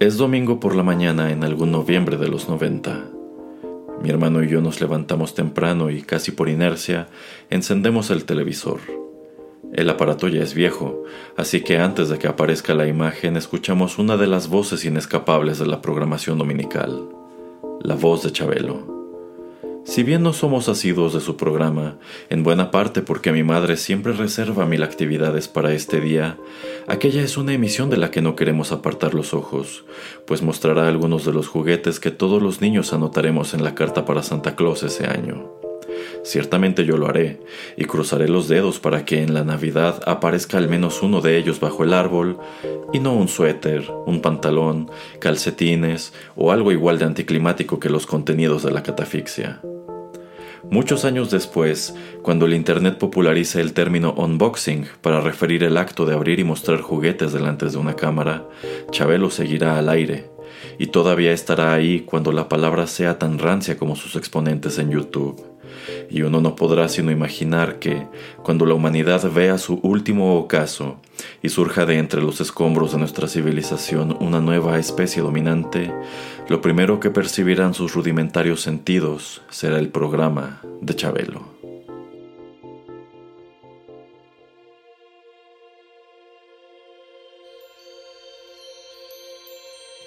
Es domingo por la mañana en algún noviembre de los 90. Mi hermano y yo nos levantamos temprano y casi por inercia encendemos el televisor. El aparato ya es viejo, así que antes de que aparezca la imagen escuchamos una de las voces inescapables de la programación dominical, la voz de Chabelo. Si bien no somos asiduos de su programa, en buena parte porque mi madre siempre reserva mil actividades para este día, aquella es una emisión de la que no queremos apartar los ojos, pues mostrará algunos de los juguetes que todos los niños anotaremos en la carta para Santa Claus ese año. Ciertamente yo lo haré, y cruzaré los dedos para que en la Navidad aparezca al menos uno de ellos bajo el árbol, y no un suéter, un pantalón, calcetines o algo igual de anticlimático que los contenidos de la catafixia. Muchos años después, cuando el Internet populariza el término unboxing para referir el acto de abrir y mostrar juguetes delante de una cámara, Chabelo seguirá al aire, y todavía estará ahí cuando la palabra sea tan rancia como sus exponentes en YouTube y uno no podrá sino imaginar que, cuando la humanidad vea su último ocaso y surja de entre los escombros de nuestra civilización una nueva especie dominante, lo primero que percibirán sus rudimentarios sentidos será el programa de Chabelo.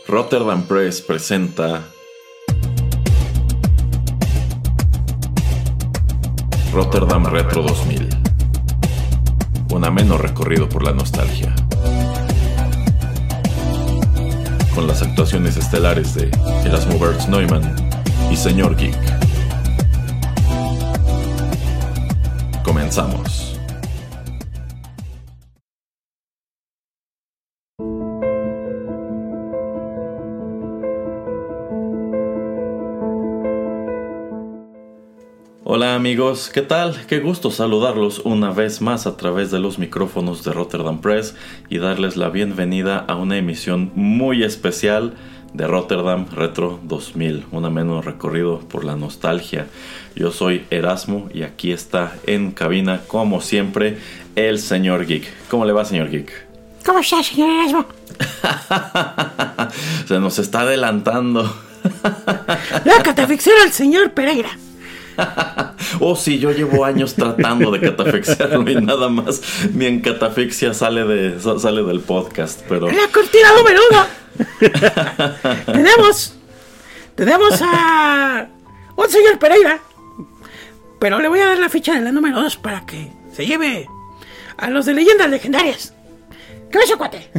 Rotterdam Press presenta Rotterdam Retro 2000. Un ameno recorrido por la nostalgia. Con las actuaciones estelares de Erasmo Bertz Neumann y Señor Geek. Comenzamos. Hola amigos, ¿qué tal? Qué gusto saludarlos una vez más a través de los micrófonos de Rotterdam Press y darles la bienvenida a una emisión muy especial de Rotterdam Retro 2000, un ameno recorrido por la nostalgia. Yo soy Erasmo y aquí está en cabina, como siempre, el señor Geek. ¿Cómo le va, señor Geek? ¿Cómo está, señor Erasmo? Se nos está adelantando. La catafixera al señor Pereira. oh, sí, yo llevo años tratando de catafixiarlo y nada más mi encatafixia sale, de, sale del podcast, pero... La cortina número uno. tenemos... Tenemos a... Un señor Pereira. Pero le voy a dar la ficha de la número dos para que se lleve a los de leyendas legendarias. ¿Qué ves, cuate?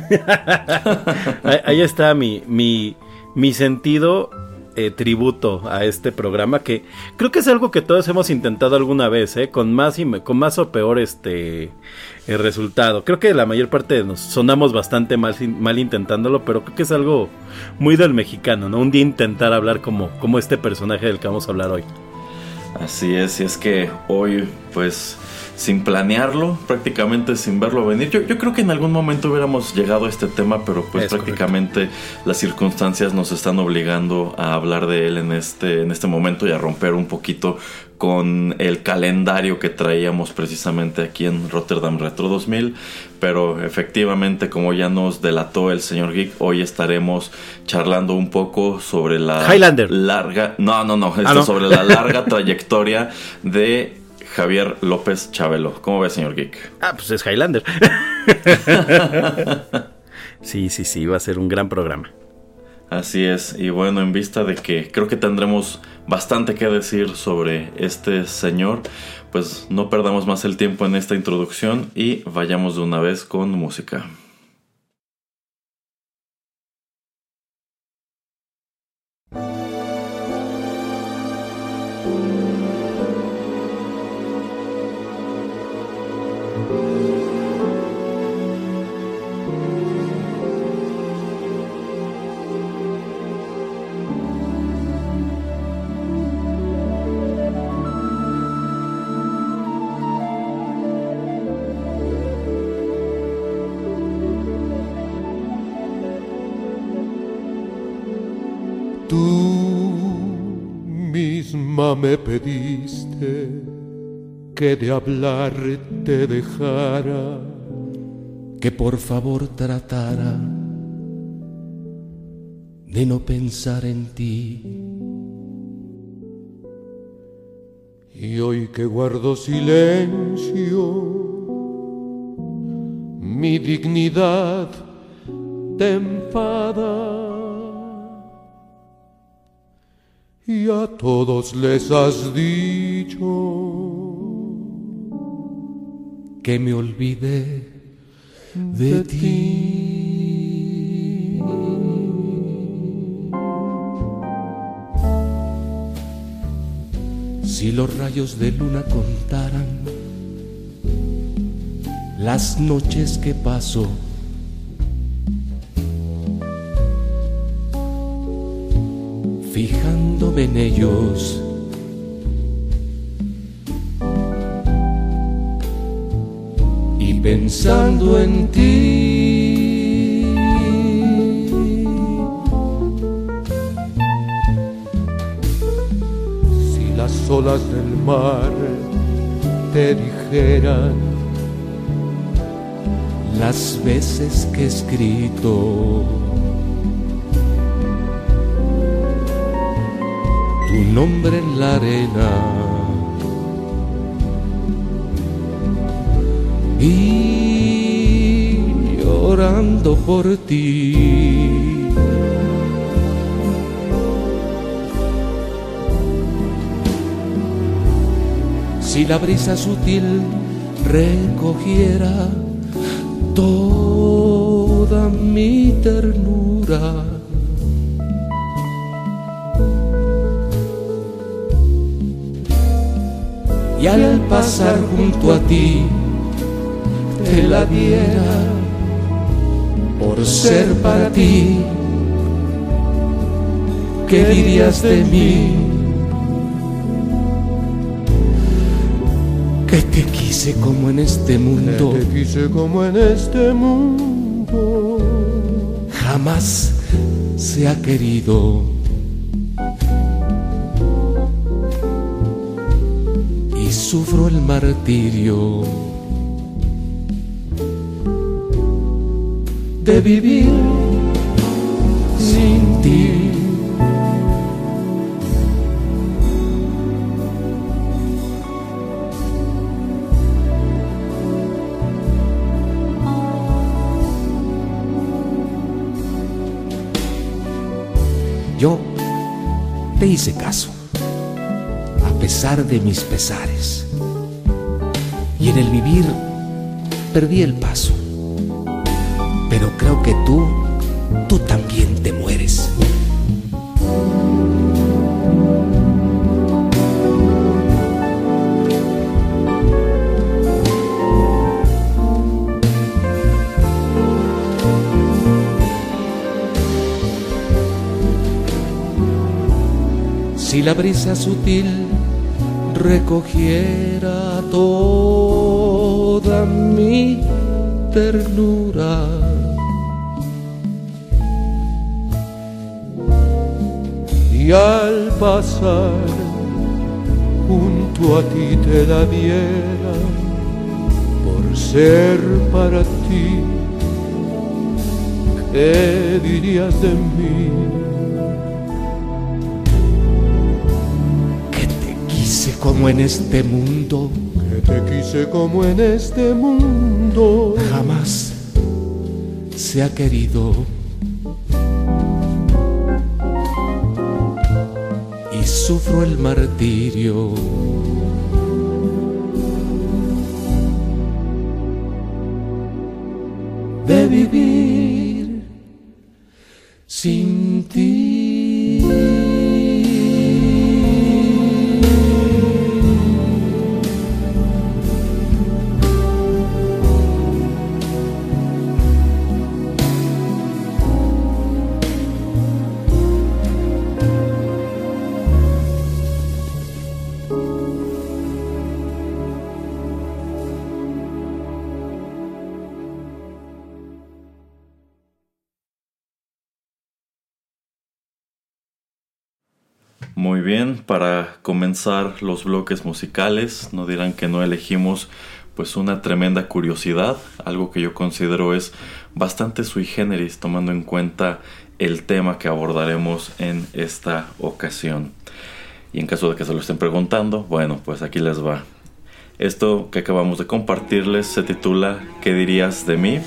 Ahí está mi, mi, mi sentido eh, tributo a este programa que creo que es algo que todos hemos intentado alguna vez, ¿eh? con más y con más o peor este el resultado. Creo que la mayor parte de nos sonamos bastante mal, mal intentándolo, pero creo que es algo muy del mexicano, ¿no? Un día intentar hablar como, como este personaje del que vamos a hablar hoy. Así es, y es que hoy pues sin planearlo, prácticamente sin verlo venir. Yo, yo, creo que en algún momento hubiéramos llegado a este tema, pero pues prácticamente las circunstancias nos están obligando a hablar de él en este, en este momento y a romper un poquito con el calendario que traíamos precisamente aquí en Rotterdam Retro 2000, pero efectivamente como ya nos delató el señor Geek, hoy estaremos charlando un poco sobre la Highlander. larga, no, no, no, esto ah, sobre la larga trayectoria de Javier López Chabelo. ¿Cómo ve, señor Geek? Ah, pues es Highlander. sí, sí, sí, va a ser un gran programa. Así es, y bueno, en vista de que creo que tendremos bastante que decir sobre este señor, pues no perdamos más el tiempo en esta introducción y vayamos de una vez con música. Me pediste que de hablar te dejara, que por favor tratara de no pensar en ti. Y hoy que guardo silencio, mi dignidad te enfada. Y a todos les has dicho que me olvidé de, ti. Si los rayos de luna contaran las noches que paso, fijándome en ellos, y pensando en ti. Si las olas del mar te dijeran las veces que he escrito tu nombre en la arena y llorando por ti. Si la brisa sutil recogiera toda mi ternura, pasar junto a ti te la diera por ser para ti. ¿Qué dirías de mí? Que te quise como en este mundo. te quise como en este mundo. Jamás se ha querido. Sufro el martirio de vivir sin ti. Yo te hice caso, a pesar de mis pesares. Y en el vivir perdí el paso. Pero creo que tú, tú también te mueres. Si la brisa sutil recogiera toda mi ternura, Y al pasar junto a ti te la diera por ser para ti. ¿Qué dirías de mí? Como en este mundo, Que te quise como en este mundo. jamás se ha querido. Y sufro el martirio. Los bloques musicales, no dirán que no elegimos pues una tremenda curiosidad, algo que yo considero es bastante sui generis tomando en cuenta el tema que abordaremos en esta ocasión. Y en caso de que se lo estén preguntando, bueno, pues aquí les va. Esto que acabamos de compartirles se titula ¿Qué dirías de mí?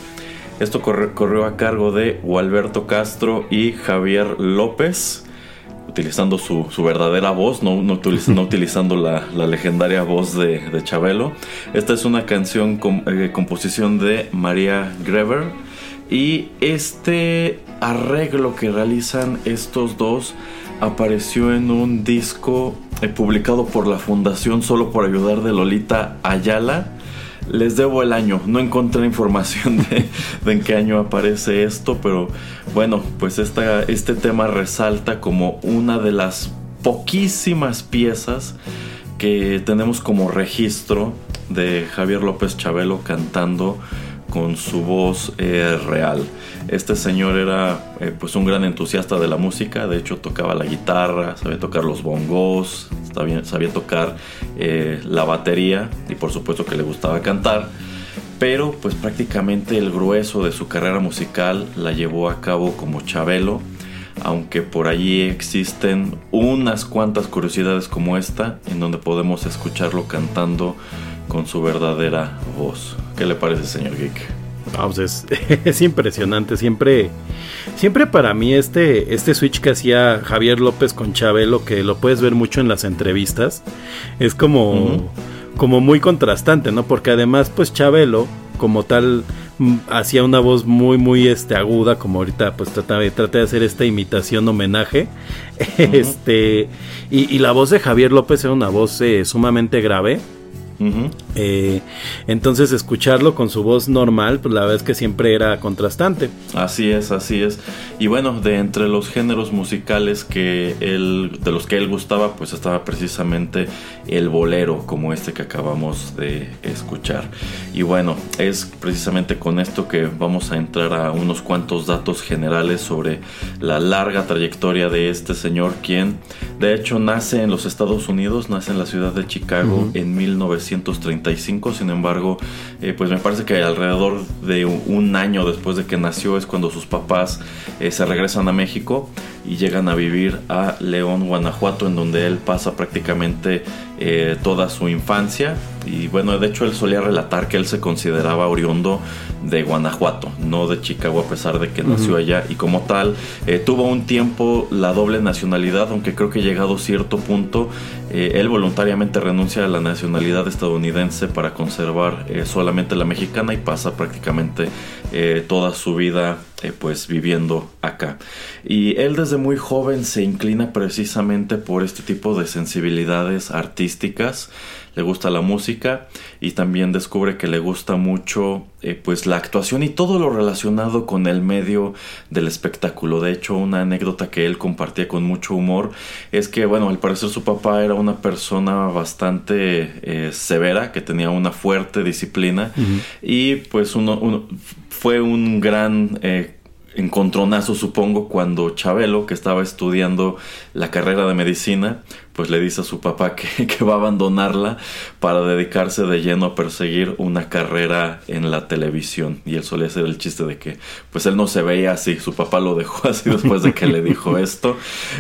Esto corrió a cargo de Gualberto Castro y Javier López, utilizando su, verdadera voz, no, no, utilizando la, legendaria voz de, Chabelo. Esta es una canción con eh, composición de María Grever y este arreglo que realizan estos dos apareció en un disco eh, publicado por la Fundación Solo por Ayudar de Lolita Ayala. Les debo el año, no encontré información de, en qué año aparece esto, pero bueno, pues esta, este tema resalta como una de las poquísimas piezas que tenemos como registro de Javier López Chabelo cantando con su voz eh, real. Este señor era eh, pues un gran entusiasta de la música, de hecho tocaba la guitarra, sabía tocar los bongos, sabía, tocar eh, la batería y por supuesto que le gustaba cantar, pero pues prácticamente el grueso de su carrera musical la llevó a cabo como Chabelo, aunque por allí existen unas cuantas curiosidades como esta en donde podemos escucharlo cantando con su verdadera voz. ¿Qué le parece, señor Geek? Pues es, impresionante, siempre, siempre para mí este, este switch que hacía Javier López con Chabelo, que lo puedes ver mucho en las entrevistas, es como, como muy contrastante, ¿no? Porque además, pues Chabelo, como tal, mm, hacía una voz muy, muy este, aguda, como ahorita pues trata, de hacer esta imitación homenaje, este, y, la voz de Javier López era una voz eh, sumamente grave, eh, entonces escucharlo con su voz normal, pues la verdad es que siempre era contrastante. Así es, así es. Y bueno, de entre los géneros musicales que él, de los que él gustaba, pues estaba precisamente el bolero, como este que acabamos de escuchar. Y bueno, es precisamente con esto que vamos a entrar a unos cuantos datos generales sobre la larga trayectoria de este señor, quien de hecho nace en los Estados Unidos, nace en la ciudad de Chicago en 1900 1935, sin embargo, eh, pues me parece que alrededor de un año después de que nació es cuando sus papás eh, se regresan a México y llegan a vivir a León, Guanajuato, en donde él pasa prácticamente eh, toda su infancia. Y bueno, de hecho él solía relatar que él se consideraba oriundo de Guanajuato, no de Chicago, a pesar de que nació allá. Y como tal, eh, tuvo un tiempo la doble nacionalidad, aunque creo que llegado cierto punto, eh, él voluntariamente renuncia a la nacionalidad estadounidense para conservar solamente la mexicana y pasa prácticamente toda su vida pues viviendo acá. Y él desde muy joven se inclina precisamente por este tipo de sensibilidades artísticas. Le gusta la música y también descubre que le gusta mucho eh, pues la actuación y todo lo relacionado con el medio del espectáculo. De hecho, una anécdota que él compartía con mucho humor es que, bueno, al parecer su papá era una persona bastante eh, severa, que tenía una fuerte disciplina y pues uno, fue un gran eh, encontronazo, supongo, cuando Chabelo, que estaba estudiando la carrera de medicina, pues le dice a su papá que, va a abandonarla para dedicarse de lleno a perseguir una carrera en la televisión. Y él solía hacer el chiste de que, pues él no se veía así, su papá lo dejó así después de que le dijo esto.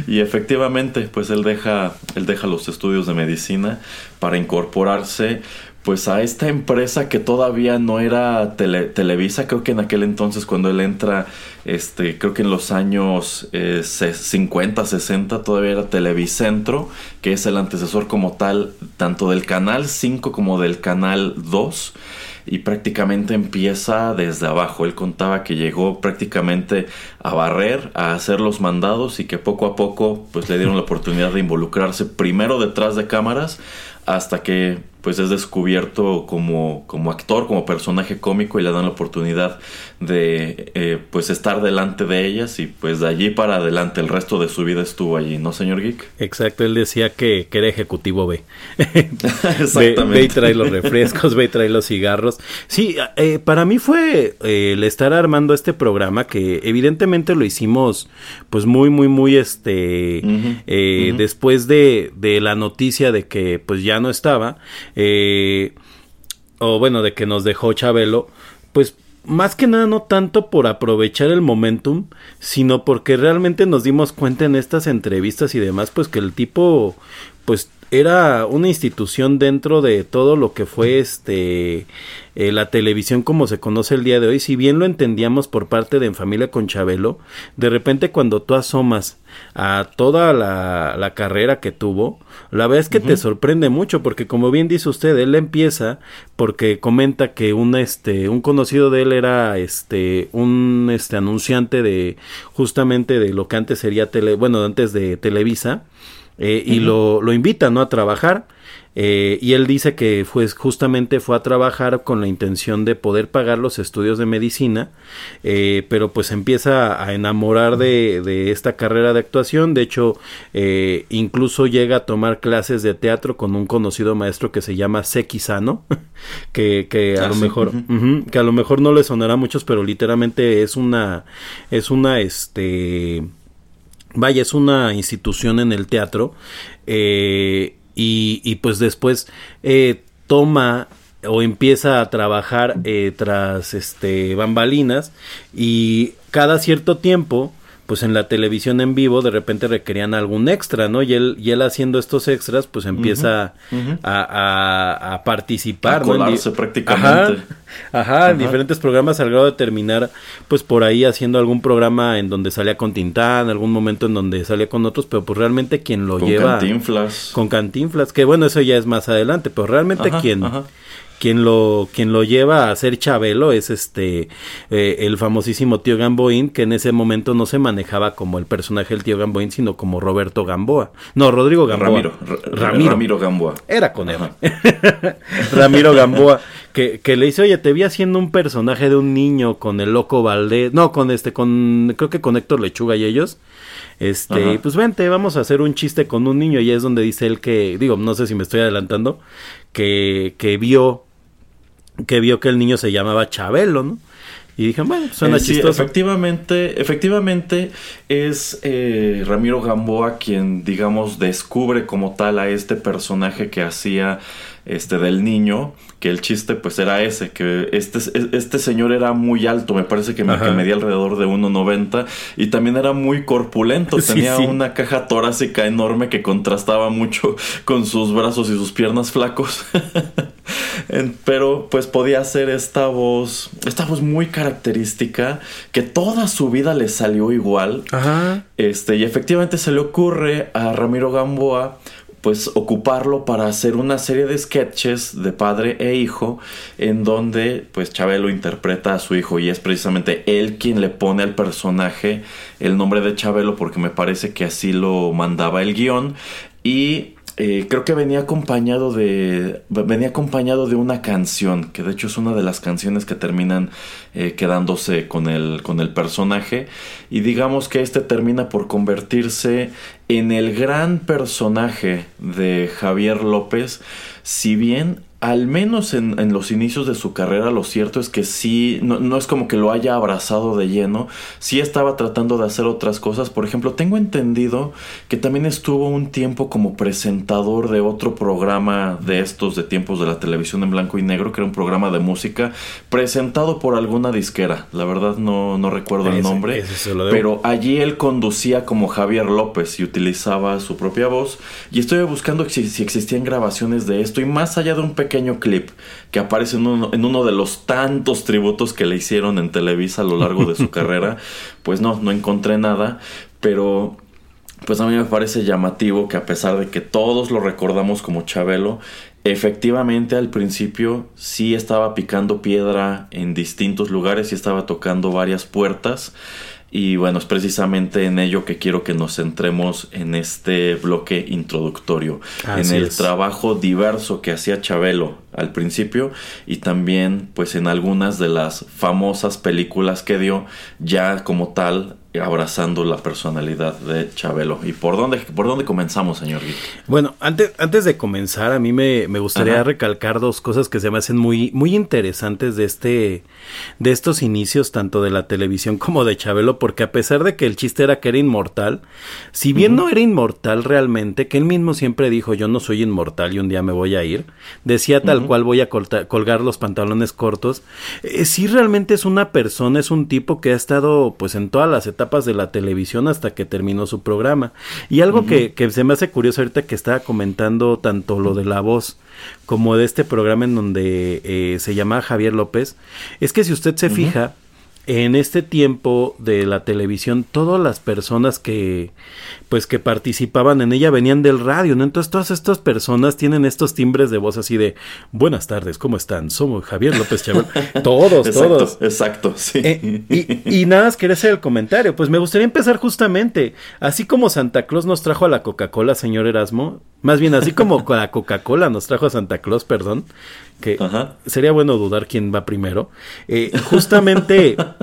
Y efectivamente, pues él deja, él deja los estudios de medicina para incorporarse pues a esta empresa que todavía no era Televisa, creo que en aquel entonces cuando él entra, este, creo que en los años 50, eh, 60 todavía era Televicentro, que es el antecesor como tal tanto del canal 5 como del canal 2 y prácticamente empieza desde abajo. Él contaba que llegó prácticamente a barrer, a hacer los mandados y que poco a poco pues le dieron la oportunidad de involucrarse primero detrás de cámaras hasta que pues es descubierto como, como actor, como personaje cómico y le dan la oportunidad de eh, pues estar delante de ellas y pues de allí para adelante el resto de su vida estuvo allí, ¿no, señor Geek? Exacto, él decía que, que era ejecutivo B. Exactamente. Ve, y trae los refrescos, ve y trae los cigarros. Sí, eh, para mí fue eh, el estar armando este programa que evidentemente lo hicimos pues muy, muy, muy este después de, de la noticia de que pues ya no estaba eh, o bueno, de que nos dejó Chabelo, pues más que nada no tanto por aprovechar el momentum, sino porque realmente nos dimos cuenta en estas entrevistas y demás, pues que el tipo, pues era una institución dentro de todo lo que fue este eh, la televisión como se conoce el día de hoy, si bien lo entendíamos por parte de En Familia con Chabelo, de repente cuando tú asomas a toda la, la carrera que tuvo, la verdad es que te sorprende mucho, porque como bien dice usted, él empieza porque comenta que un este, un conocido de él era este, un este anunciante de justamente de lo que antes sería tele, bueno, antes de Televisa, eh, y lo, lo invita ¿no? a trabajar. Eh, y él dice que fue, justamente fue a trabajar con la intención de poder pagar los estudios de medicina, eh, pero pues empieza a enamorar de, de, esta carrera de actuación. De hecho, eh, incluso llega a tomar clases de teatro con un conocido maestro que se llama Sekisano, que, que a Ah, lo sí, mejor, que a lo mejor no le sonará a muchos, pero literalmente es una, es una, este, vaya, es una institución en el teatro eh, y, pues después eh, toma o empieza a trabajar eh, tras este bambalinas y cada cierto tiempo pues en la televisión en vivo de repente requerían algún extra, ¿no? Y él, y él haciendo estos extras, pues empieza. A, a- a participar, A prácticamente. Ajá, ajá, en diferentes programas al grado de terminar, pues por ahí haciendo algún programa en donde salía con Tintán, algún momento en donde salía con otros, pero pues realmente quien lo Con lleva Cantinflas. con Cantinflas, que bueno, eso ya es más adelante, pero realmente Ajá, quien ajá. Quien lo quien lo lleva a ser Chabelo es este eh, el famosísimo tío Gamboín, que en ese momento no se manejaba como el personaje del tío Gamboín, sino como Roberto Gamboa. No, Rodrigo Gamboa. Ramiro. R- Ramiro. Ramiro Gamboa. Era con él. Ramiro Gamboa, que, que le dice, oye, te vi haciendo un personaje de un niño con el loco Valdés, no, con este, con, creo que con Héctor Lechuga y ellos. Este, Ajá. pues vente, vamos a hacer un chiste con un niño y es donde dice él que, digo, no sé si me estoy adelantando, que, que vio, que vio que el niño se llamaba Chabelo, ¿no? Y dije, bueno, suena Eh, sí, chistoso. efectivamente, efectivamente es eh, Ramiro Gamboa quien, digamos, descubre como tal a este personaje que hacía este del niño, que el chiste pues era ese, que este, este señor era muy alto, me parece que, me, que medía alrededor de 1,90 y también era muy corpulento, Sí, tenía sí. una caja torácica enorme que contrastaba mucho con sus brazos y sus piernas flacos. Pero pues podía hacer esta voz, esta voz muy característica que toda su vida le salió igual. Ajá. Este, y efectivamente se le ocurre a Ramiro Gamboa pues ocuparlo para hacer una serie de sketches de padre e hijo en donde pues Chabelo interpreta a su hijo y es precisamente él quien le pone al personaje el nombre de Chabelo porque me parece que así lo mandaba el guion y eh, creo que venía acompañado de venía acompañado de una canción que de hecho es una de las canciones que terminan eh, quedándose con el con el personaje. Y digamos que este termina por convertirse en el gran personaje de Javier López si bien al menos en, en los inicios de su carrera lo cierto es que sí, no, no es como que lo haya abrazado de lleno, sí estaba tratando de hacer otras cosas, por ejemplo, tengo entendido que también estuvo un tiempo como presentador de otro programa de estos de tiempos de la televisión en blanco y negro, que era un programa de música presentado por alguna disquera, la verdad no, no recuerdo el nombre, pero allí él conducía como Javier López y utilizaba su propia voz. Y estoy buscando si, si existían grabaciones de esto. Y más allá de un pequeño clip que aparece en uno, en uno de los tantos tributos que le hicieron en Televisa a lo largo de su carrera, pues no, no encontré nada. Pero pues a mí me parece llamativo que a pesar de que todos lo recordamos como Chabelo, efectivamente al principio sí estaba picando piedra en distintos lugares y estaba tocando varias puertas. Y bueno, es precisamente en ello que quiero que nos centremos en este bloque introductorio, Así en el es. trabajo diverso que hacía Chabelo al principio y también pues en algunas de las famosas películas que dio ya como tal abrazando la personalidad de Chabelo. ¿Y por dónde, por dónde comenzamos, señor? Bueno, antes, antes de comenzar, a mí me, me gustaría Ajá. recalcar dos cosas que se me hacen muy, muy interesantes de este, de estos inicios, tanto de la televisión como de Chabelo, porque a pesar de que el chiste era que era inmortal, si bien no era inmortal realmente, que él mismo siempre dijo, yo no soy inmortal y un día me voy a ir, decía tal cual voy a colgar los pantalones cortos. Eh, sí realmente es una persona, es un tipo que ha estado pues en todas las etapas de la televisión hasta que terminó su programa. Y algo que, que se me hace curioso ahorita que estaba comentando tanto lo de la voz como de este programa en donde eh, se llama Javier López, es que si usted se fija, en este tiempo de la televisión, todas las personas que, pues, que participaban en ella venían del radio, ¿no? Entonces todas estas personas tienen estos timbres de voz así de, buenas tardes, ¿cómo están? Somos Javier López Chávez. todos, todos. Exacto, sí. Eh, y, y, nada más quería hacer el comentario, pues me gustaría empezar justamente, así como Santa Claus nos trajo a la Coca-Cola, señor Erasmo, más bien así como la Coca-Cola nos trajo a Santa Claus, perdón, que sería bueno dudar quién va primero. Eh, justamente,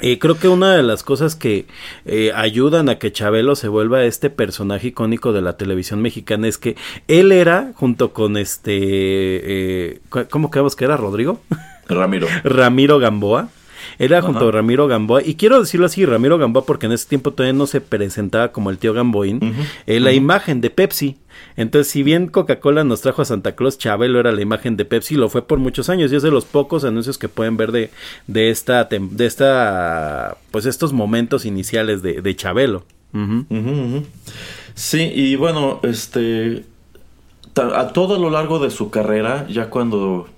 eh, creo que una de las cosas que eh, ayudan a que Chabelo se vuelva este personaje icónico de la televisión mexicana es que él era, junto con este, ¿cómo quedamos que era Rodrigo? Ramiro. Ramiro Gamboa. Era junto a Ramiro Gamboa, y quiero decirlo así, Ramiro Gamboa, porque en ese tiempo todavía no se presentaba como el tío Gamboín, la imagen de Pepsi. Entonces, si bien Coca-Cola nos trajo a Santa Claus, Chabelo era la imagen de Pepsi, lo fue por muchos años y es de los pocos anuncios que pueden ver de, de esta, de esta, pues estos momentos iniciales de, de Chabelo. Sí, y bueno, este, a todo lo largo de su carrera, ya cuando,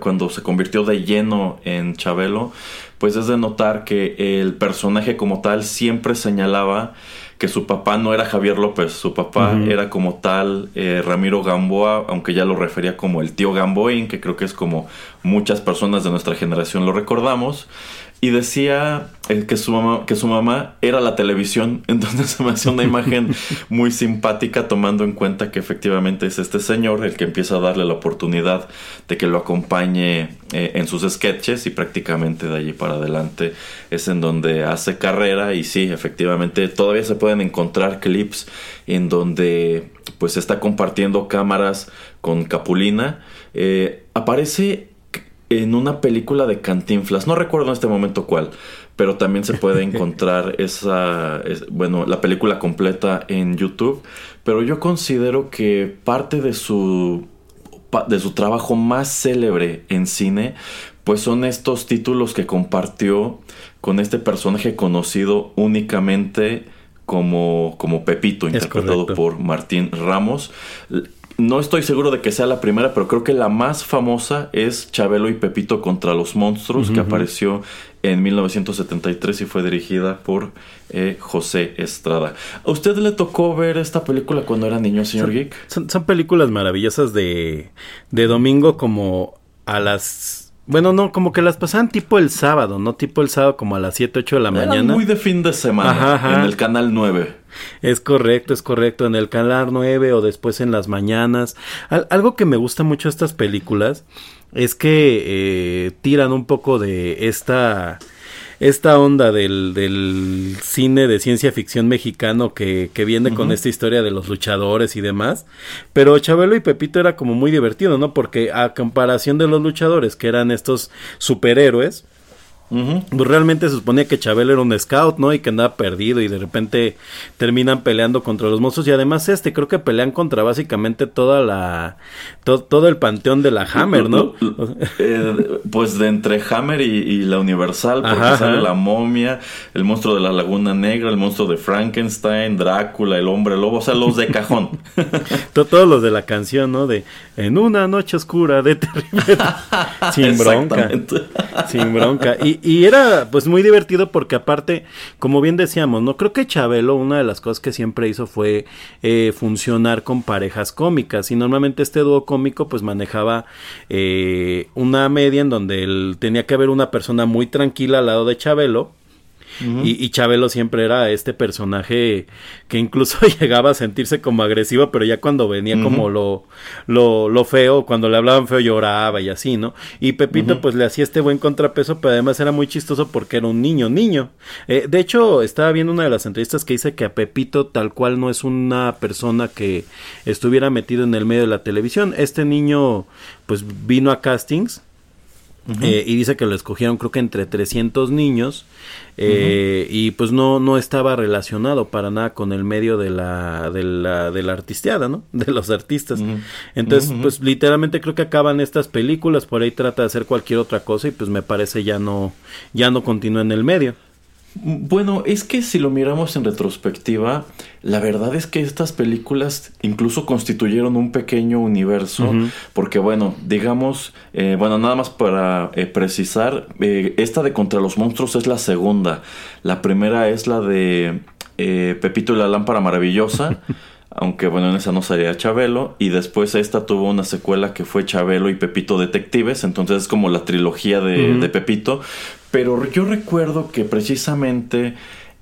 cuando se convirtió de lleno en Chabelo, pues es de notar que el personaje como tal siempre señalaba que su papá no era Javier López, su papá era como tal eh, Ramiro Gamboa, aunque ya lo refería como el tío Gamboín, que creo que es como muchas personas de nuestra generación lo recordamos y decía que su mamá que su mamá era la televisión entonces se me hace una imagen muy simpática tomando en cuenta que efectivamente es este señor el que empieza a darle la oportunidad de que lo acompañe eh, en sus sketches y prácticamente de allí para adelante es en donde hace carrera y sí efectivamente todavía se pueden encontrar clips en donde pues está compartiendo cámaras con Capulina. Eh, aparece en una película de Cantinflas, no recuerdo en este momento cuál, pero también se puede encontrar esa, bueno, la película completa en YouTube, pero yo considero que parte de su de su trabajo más célebre en cine, pues son estos títulos que compartió con este personaje conocido únicamente como, como Pepito, interpretado por Martín Ramos. No estoy seguro de que sea la primera, pero creo que la más famosa es Chabelo y Pepito contra los monstruos, que apareció en 1973 y fue dirigida por eh, José Estrada. ¿A usted le tocó ver esta película cuando era niño, señor Geek? Son, son, películas maravillosas de, de domingo como a las bueno, no, como que las pasaban tipo el sábado, no tipo el sábado como a las 7, 8 de la mañana. muy de fin de semana, en el canal 9. Es correcto, es correcto, en el canal 9 o después en las mañanas. algo que me gusta mucho de estas películas es que eh, tiran un poco de esta esta onda del, del, cine de ciencia ficción mexicano que, que viene con esta historia de los luchadores y demás. Pero Chabelo y Pepito era como muy divertido, ¿no? Porque a comparación de los luchadores, que eran estos superhéroes, pues realmente se suponía que Chabelo era un scout, ¿no? Y que andaba perdido y de repente terminan peleando contra los monstruos. Y además este, creo que pelean contra básicamente toda la... todo el panteón de la Hammer, ¿no? Eh, pues de entre Hammer y, la Universal, porque sale la momia, el monstruo de la Laguna Negra, el monstruo de Frankenstein, Drácula, el hombre lobo, o sea, los de cajón. Todos los de la canción, ¿no? De En una noche oscura de terrible... Sin bronca. Sin bronca. Y, y era pues muy divertido porque aparte, como bien decíamos, no creo que Chabelo una de las cosas que siempre hizo fue eh, funcionar con parejas cómicas y normalmente este dúo cómico pues manejaba eh, una media en donde él tenía que haber una persona muy tranquila al lado de Chabelo y, y, Chabelo siempre era este personaje que incluso llegaba a sentirse como agresivo, pero ya cuando venía como lo, lo, lo, feo, cuando le hablaban feo lloraba y así, ¿no? Y Pepito pues le hacía este buen contrapeso, pero además era muy chistoso porque era un niño, niño. Eh, de hecho, estaba viendo una de las entrevistas que dice que a Pepito tal cual no es una persona que estuviera metido en el medio de la televisión. Este niño pues vino a castings eh, y dice que lo escogieron creo que entre 300 niños eh, y pues no, no estaba relacionado para nada con el medio de la, de la, de la artisteada, ¿no? De los artistas. Entonces, pues literalmente creo que acaban estas películas, por ahí trata de hacer cualquier otra cosa y pues me parece ya no, ya no continúa en el medio. Bueno, es que si lo miramos en retrospectiva, la verdad es que estas películas incluso constituyeron un pequeño universo, porque bueno, digamos, eh, bueno, nada más para eh, precisar, eh, esta de Contra los Monstruos es la segunda, la primera es la de Pepito y la Lámpara Maravillosa. aunque bueno, en esa no salía Chabelo, y después esta tuvo una secuela que fue Chabelo y Pepito Detectives, entonces es como la trilogía de, de Pepito, pero yo recuerdo que precisamente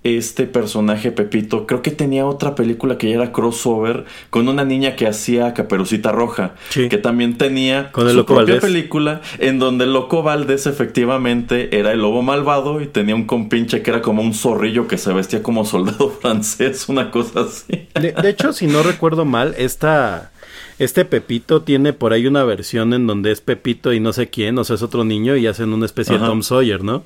este personaje Pepito, creo que tenía otra película que ya era crossover con una niña que hacía Caperucita Roja, que también tenía con su propia película en donde el Loco Valdés efectivamente era el lobo malvado y tenía un compinche que era como un zorrillo que se vestía como soldado francés, una cosa así. De, de hecho, si no recuerdo mal, esta este Pepito tiene por ahí una versión en donde es Pepito y no sé quién, o sea, es otro niño y hacen una especie de Tom Sawyer, ¿no?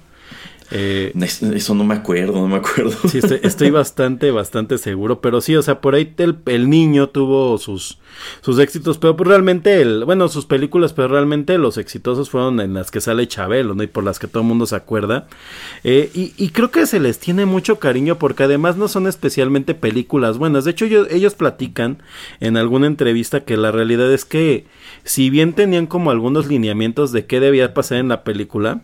Eh, Eso no me acuerdo, no me acuerdo. Sí, estoy, bastante, bastante seguro. Pero sí, o sea, por ahí el, niño tuvo sus, sus éxitos, pero pues realmente, el, bueno, sus películas, pero realmente los exitosos fueron en las que sale Chabelo, ¿no? Y por las que todo el mundo se acuerda. Eh, y, creo que se les tiene mucho cariño porque además no son especialmente películas buenas. De hecho, ellos, ellos platican en alguna entrevista que la realidad es que, si bien tenían como algunos lineamientos de qué debía pasar en la película,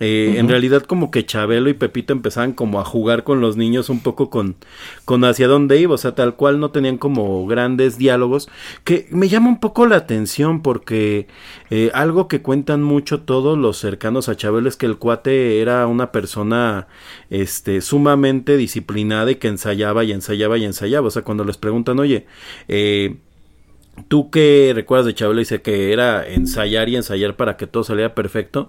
eh, en realidad como que Chabelo y Pepito empezaban como a jugar con los niños un poco con, con hacia dónde iba, o sea, tal cual no tenían como grandes diálogos, que me llama un poco la atención porque eh, algo que cuentan mucho todos los cercanos a Chabelo es que el cuate era una persona este, sumamente disciplinada y que ensayaba y ensayaba y ensayaba, o sea, cuando les preguntan, oye, eh, ¿Tú qué recuerdas de Chabelo? Dice que era ensayar y ensayar para que todo saliera perfecto.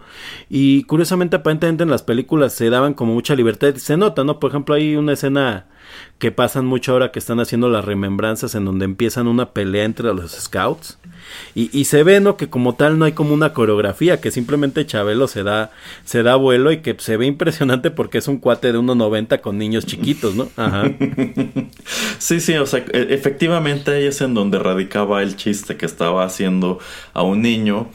Y curiosamente, aparentemente en las películas se daban como mucha libertad. Se nota, ¿no? Por ejemplo, hay una escena que pasan mucho ahora que están haciendo las remembranzas en donde empiezan una pelea entre los scouts. Y, se ve, ¿no? Que como tal no hay como una coreografía, que simplemente Chabelo se da, se da vuelo y que se ve impresionante porque es un cuate de 1.90 con niños chiquitos, ¿no? Ajá. sí, sí, o sea, e, efectivamente ahí es en donde radicaba el chiste que estaba haciendo a un niño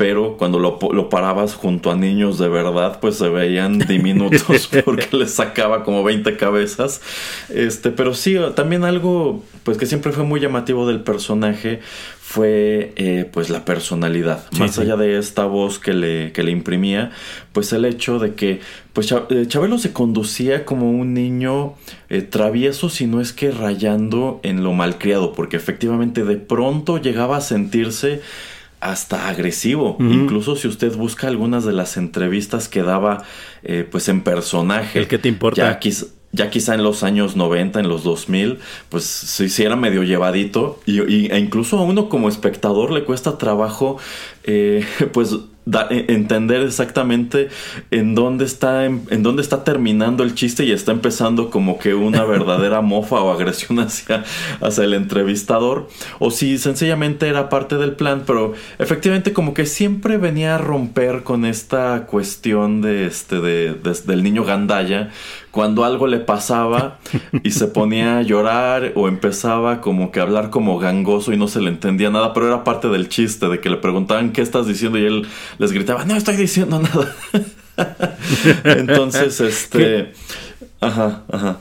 pero cuando lo, lo, parabas junto a niños de verdad, pues se veían diminutos porque les sacaba como 20 cabezas. Este, pero sí, también algo pues que siempre fue muy llamativo del personaje fue eh, pues la personalidad. Más allá de esta voz que le, que le imprimía, pues el hecho de que pues eh, Chabelo se conducía como un niño eh, travieso, si no es que rayando en lo malcriado, porque efectivamente de pronto llegaba a sentirse hasta agresivo. Incluso si usted busca algunas de las entrevistas que daba eh, pues en personaje. El que te importa. Ya, quizá en los años 90, en los 2000, pues si era medio llevadito. Y, e incluso a uno como espectador le cuesta trabajo eh, pues e, entender exactamente en dónde está en, dónde está terminando el chiste y está empezando como que una verdadera mofa o agresión hacia, hacia el entrevistador o si sencillamente era parte del plan pero efectivamente como que siempre venía a romper con esta cuestión de este de, del niño gandaya cuando algo le pasaba y se ponía a llorar o empezaba como que a hablar como gangoso y no se le entendía nada, pero era parte del chiste de que le preguntaban qué estás diciendo y él les gritaba, no estoy diciendo nada. Entonces, este... Ajá, ajá.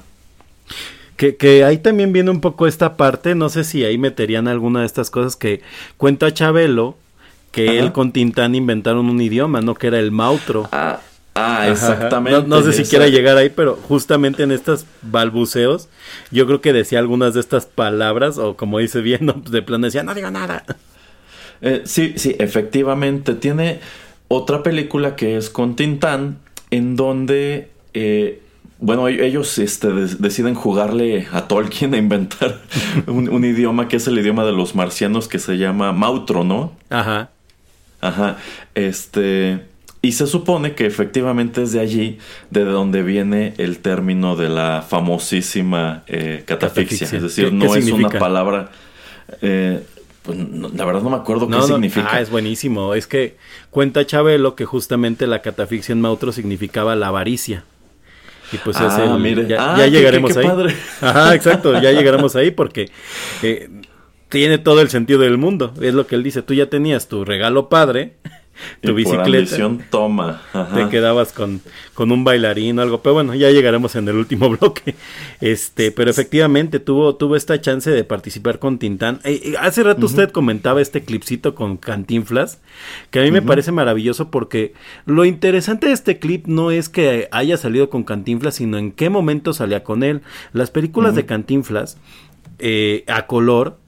Que, que, ahí también viene un poco esta parte, no sé si ahí meterían alguna de estas cosas que cuenta Chabelo, que él con Tintán inventaron un idioma, ¿no? Que era el mautro. Ah, ah exactamente. No, sé si quiera llegar ahí, pero justamente en estos balbuceos, yo creo que decía algunas de estas palabras, o como dice bien, de plano decía, no digo nada. Eh, sí, sí, efectivamente. Tiene otra película que es con Tintán, en donde, eh, bueno, e-, ellos este, deciden jugarle a Tolkien a inventar un, idioma que es el idioma de los marcianos que se llama Mautro, ¿no? Ajá. Ajá. Este. Y se supone que efectivamente es de allí de donde viene el término de la famosísima eh, catafixia. Es decir, no es una palabra. pues, la verdad no me acuerdo qué No, significa. Ah, es buenísimo. Es que cuenta Chabelo que justamente la catafixia en Mautro significaba la avaricia. Y pues es Ah, el- mire. Ya, Ah, ya qué- llegaremos qué- qué ahí. padre. Ajá, exacto. Ya llegaremos ahí porque eh, tiene todo el sentido del mundo. Es lo que él dice. Tú ya tenías tu regalo padre, Tu por bicicleta. ambición, toma. Ajá. Te quedabas con, con un bailarín o algo, pero bueno, ya llegaremos en el último bloque. Este, pero efectivamente tuvo, tuvo esta chance de participar con Tintán. Eh, eh, hace rato usted comentaba este clipcito con Cantinflas, que a mí me parece maravilloso porque lo interesante de este clip no es que haya salido con Cantinflas, sino en qué momento salía con él. Las películas de Cantinflas eh, a color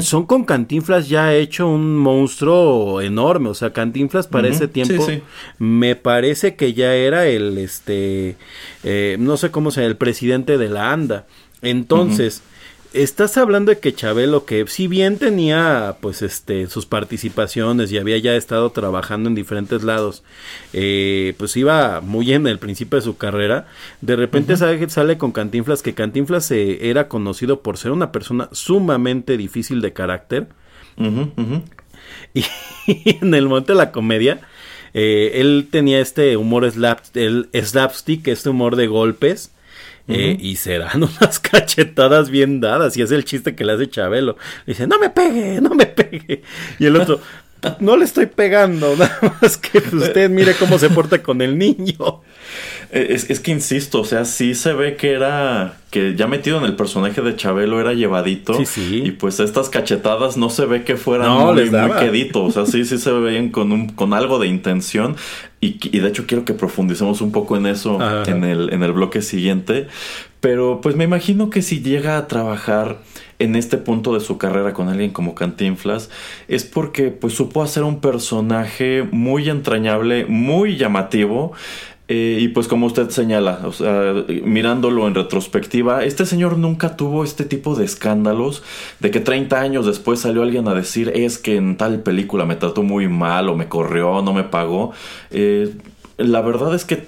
son con Cantinflas ya hecho un monstruo enorme, o sea, Cantinflas para ese tiempo sí, sí. me parece que ya era el este eh, no sé cómo sea, el presidente de la ANDA. Entonces, estás hablando de que Chabelo que si bien tenía pues este sus participaciones y había ya estado trabajando en diferentes lados, eh, pues iba muy en el principio de su carrera, de repente sale, sale con Cantinflas que Cantinflas eh, era conocido por ser una persona sumamente difícil de carácter. Y en el momento de la comedia, eh, él tenía este humor slap, el slapstick, este humor de golpes. Eh, y se dan unas cachetadas bien dadas. Y es el chiste que le hace Chabelo. Le dice, no me pegue, no me pegue. Y el otro, no le estoy pegando. Nada más que usted mire cómo se porta con el niño. Eh, Es, es que insisto, o sea, sí se ve que era, que ya metido en el personaje de Chabelo era llevadito. Sí, sí. Y pues estas cachetadas no se ve que fueran No, muy, muy quedito. O sea, sí, sí se veían con, un, con algo de intención. Y, y de hecho quiero que profundicemos un poco en eso Ajá. en el, en el bloque siguiente. Pero pues me imagino que si llega a trabajar en este punto de su carrera con alguien como Cantinflas es porque pues supo hacer un personaje muy entrañable, muy llamativo. eh, y pues como usted señala, mirándolo en retrospectiva, este señor nunca tuvo este tipo de escándalos de que 30 años después salió alguien a decir es que en tal película me trató muy mal o me corrió, no me pagó. Eh, la verdad es que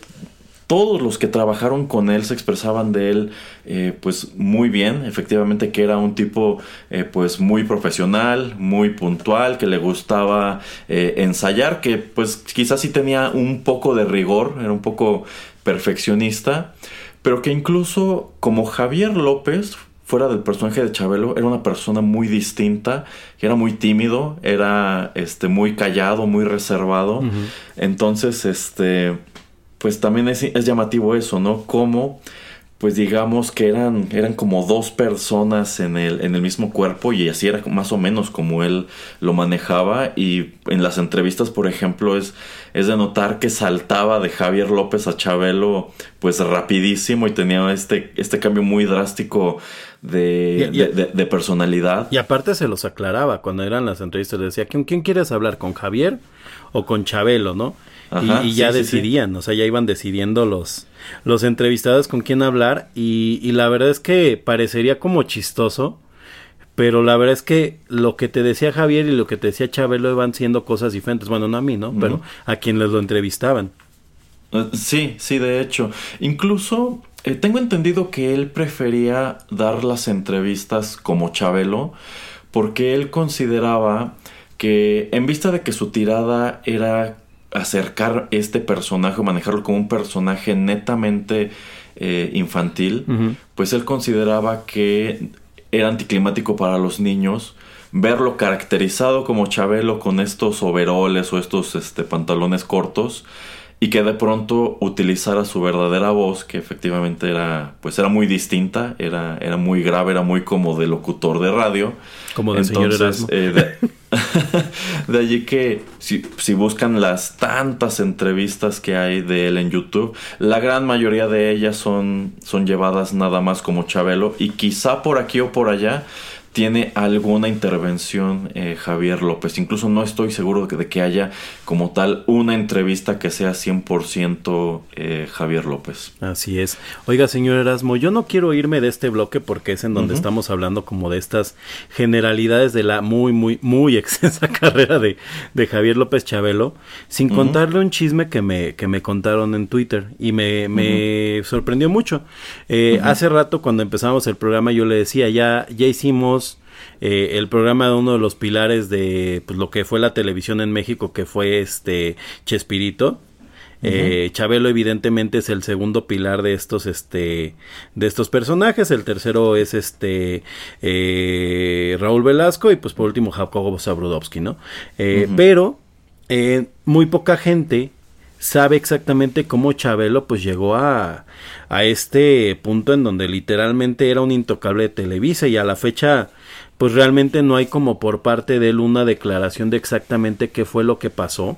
todos los que trabajaron con él se expresaban de él eh, pues muy bien efectivamente que era un tipo eh, pues muy profesional muy puntual que le gustaba eh, ensayar que pues quizás sí tenía un poco de rigor era un poco perfeccionista pero que incluso como Javier López fuera del personaje de Chabelo era una persona muy distinta que era muy tímido era este muy callado muy reservado. Entonces este pues también es, llamativo eso, ¿no? Como, pues digamos que eran, eran como dos personas en el, en el mismo cuerpo y así era más o menos como él lo manejaba y en las entrevistas, por ejemplo, es, es de notar que saltaba de Javier López a Chabelo pues rapidísimo y tenía este, este cambio muy drástico de, Y- y- de- de- de personalidad. Y aparte se los aclaraba cuando eran las entrevistas. Le decía, ¿con quién quieres hablar? ¿Con Javier o con Chabelo, no? Y- Ajá, y, ya sí, sí, sí. decidían, o sea, ya iban decidiendo los, los entrevistados con quién hablar. Y, y la verdad es que parecería como chistoso. Pero la verdad es que lo que te decía Javier y lo que te decía Chabelo iban siendo cosas diferentes. Bueno, no a mí, ¿no? Pero a quienes lo entrevistaban. Eh, Sí, sí, de hecho. Incluso eh, tengo entendido que él prefería dar las entrevistas como Chabelo porque él consideraba que en vista de que su tirada era acercar este personaje, manejarlo como un personaje netamente eh, infantil, pues él consideraba que era anticlimático para los niños verlo caracterizado como Chabelo con estos overoles o estos este, pantalones cortos y que de pronto utilizara su verdadera voz que efectivamente era pues era muy distinta era, era muy grave era muy como de locutor de radio Como del señor Erasmo. eh, de, de allí que si, si buscan las tantas entrevistas que hay de él en YouTube, la gran mayoría de ellas son, son llevadas nada más como Chabelo y quizá por aquí o por allá tiene alguna intervención eh, Javier López. Incluso no estoy seguro de que, de que haya como tal una entrevista que sea 100% eh, Javier López. Así es. Oiga, señor Erasmo, yo no quiero irme de este bloque porque es en donde estamos hablando como de estas generalidades de la muy, muy, muy extensa carrera de, de Javier López Chabelo, sin contarle un chisme que me, que me contaron en Twitter y me, me sorprendió mucho. Eh, Hace rato cuando empezamos el programa yo le decía, ya, ya hicimos eh, el programa de uno de los pilares de pues, lo que fue la televisión en México, que fue este Chespirito. Eh, Chabelo evidentemente es el segundo pilar de estos este de estos personajes. El tercero es este eh, Raúl Velasco y pues por último Jacobo Zabrudowski no eh, pero muy poca gente sabe exactamente cómo Chabelo pues llegó a, a este punto en donde literalmente era un intocable de Televisa y a la fecha pues realmente no hay como por parte de él una declaración de exactamente qué fue lo que pasó.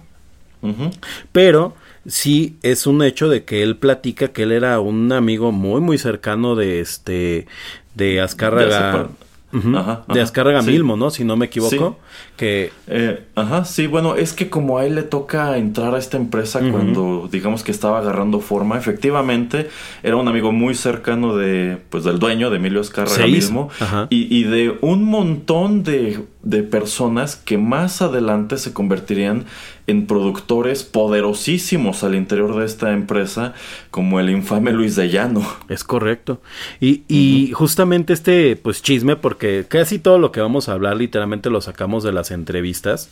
Pero sí es un hecho de que él platica que él era un amigo muy muy cercano de este de Azcárraga De hace Ujú, Ajá, de ajá, Azcárraga sí. Milmo, ¿no? Si no me equivoco, que Eh, ajá, sí, bueno, es que como a él le toca entrar a esta empresa cuando digamos que estaba agarrando forma, efectivamente era un amigo muy cercano de, pues, del dueño, de Emilio Seis. mismo, y, y de un montón de, de personas que más adelante se convertirían en productores poderosísimos al interior de esta empresa, como el infame Luis de Llano. Es correcto. Y, y justamente este, pues, chisme, porque casi todo lo que vamos a hablar literalmente lo sacamos de las entrevistas.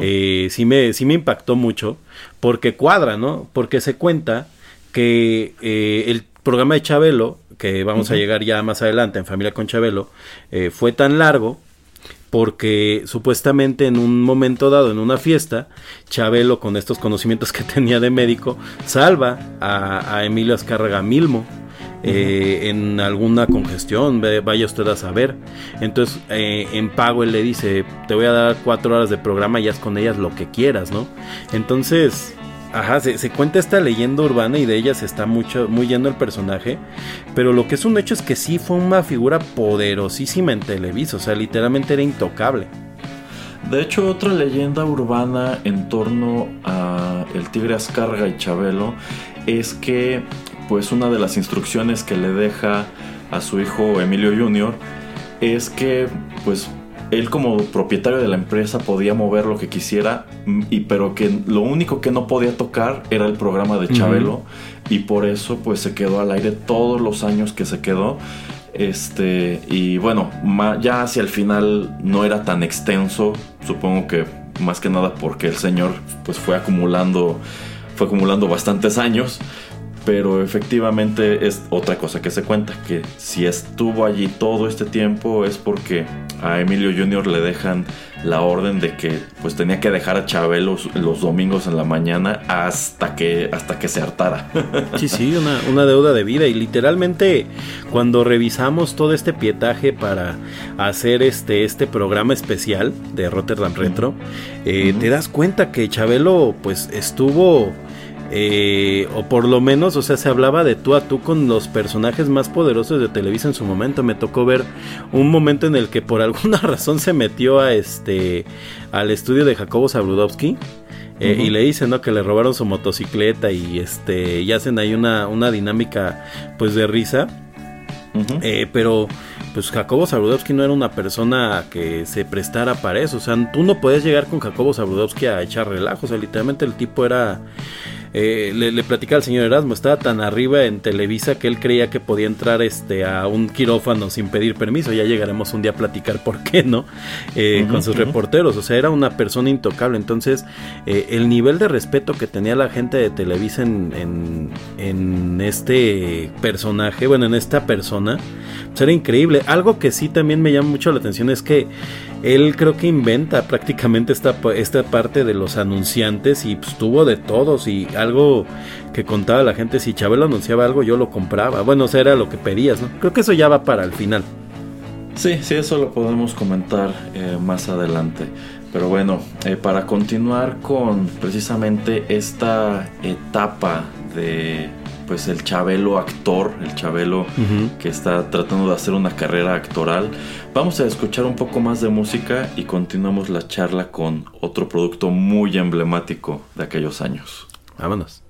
Eh, sí, me, sí me impactó mucho, porque cuadra, ¿no? Porque se cuenta que eh, el programa de Chabelo, que vamos a llegar ya más adelante en Familia con Chabelo, eh, fue tan largo porque supuestamente en un momento dado, en una fiesta, Chabelo, con estos conocimientos que tenía de médico, salva a, a Emilio Azcárraga Milmo. eh, en alguna congestión, vaya usted a saber. Entonces, eh, en pago él le dice, te voy a dar cuatro horas de programa y haz con ellas lo que quieras, ¿no? Entonces, ajá, se, cuenta esta leyenda urbana y de ella se está mucho, muy yendo el personaje, pero lo que es un hecho es que sí fue una figura poderosísima en Televisa, o sea, literalmente era intocable. De hecho, otra leyenda urbana en torno a el tigre Azcárraga y Chabelo es que, pues, una de las instrucciones que le deja a su hijo Emilio Jr. es que, pues, él como propietario de la empresa podía mover lo que quisiera, mm, y, pero que lo único que no podía tocar era el programa de. Chabelo, y por eso, pues, se quedó al aire todos los años que se quedó. Este, y bueno, ya hacia el final no era tan extenso, supongo que más que nada porque el señor pues fue acumulando, fue acumulando bastantes años, pero efectivamente es otra cosa que se cuenta, que si estuvo allí todo este tiempo es porque a Emilio Jr. le dejan la orden de que pues tenía que dejar a Chabelo los, domingos en la mañana hasta que, hasta que se hartara. Sí, sí, una, una deuda de vida. Y literalmente, cuando revisamos todo este pietaje para hacer este, este programa especial de Rotterdam Retro, eh, te das cuenta que Chabelo, pues, estuvo. Eh, o por lo menos, o sea, se hablaba de tú a tú con los personajes más poderosos de Televisa en su momento. Me tocó ver un momento en el que por alguna razón se metió a este al estudio de Jacobo Zabrudowski. Eh. Y le dicen, ¿no? Que le robaron su motocicleta y este y hacen ahí una, una dinámica pues de risa. Eh, pero pues Jacobo Zabrudowski no era una persona que se prestara para eso. O sea, tú no puedes llegar con Jacobo Zabrudowski a echar relajo. O sea, literalmente el tipo era... eh, le, le platicaba al señor Erasmo, estaba tan arriba en Televisa que él creía que podía entrar este, a un quirófano sin pedir permiso. Ya llegaremos un día a platicar por qué, ¿no? Eh, con sus reporteros. O sea, era una persona intocable. Entonces, eh, el nivel de respeto que tenía la gente de Televisa en, en, en este personaje, bueno, en esta persona, pues era increíble. Algo que sí también me llama mucho la atención es que él creo que inventa prácticamente esta, esta parte de los anunciantes y pues, tuvo de todos y algo que contaba la gente, si Chabelo anunciaba algo yo lo compraba, bueno, o sea, era lo que pedías, ¿no? Creo que eso ya va para el final. Sí, sí, eso lo podemos comentar eh, más adelante. Pero bueno, eh, para continuar con precisamente esta etapa de pues el Chabelo actor, el Chabelo que está tratando de hacer una carrera actoral, vamos a escuchar un poco más de música y continuamos la charla con otro producto muy emblemático de aquellos años. Vámonos.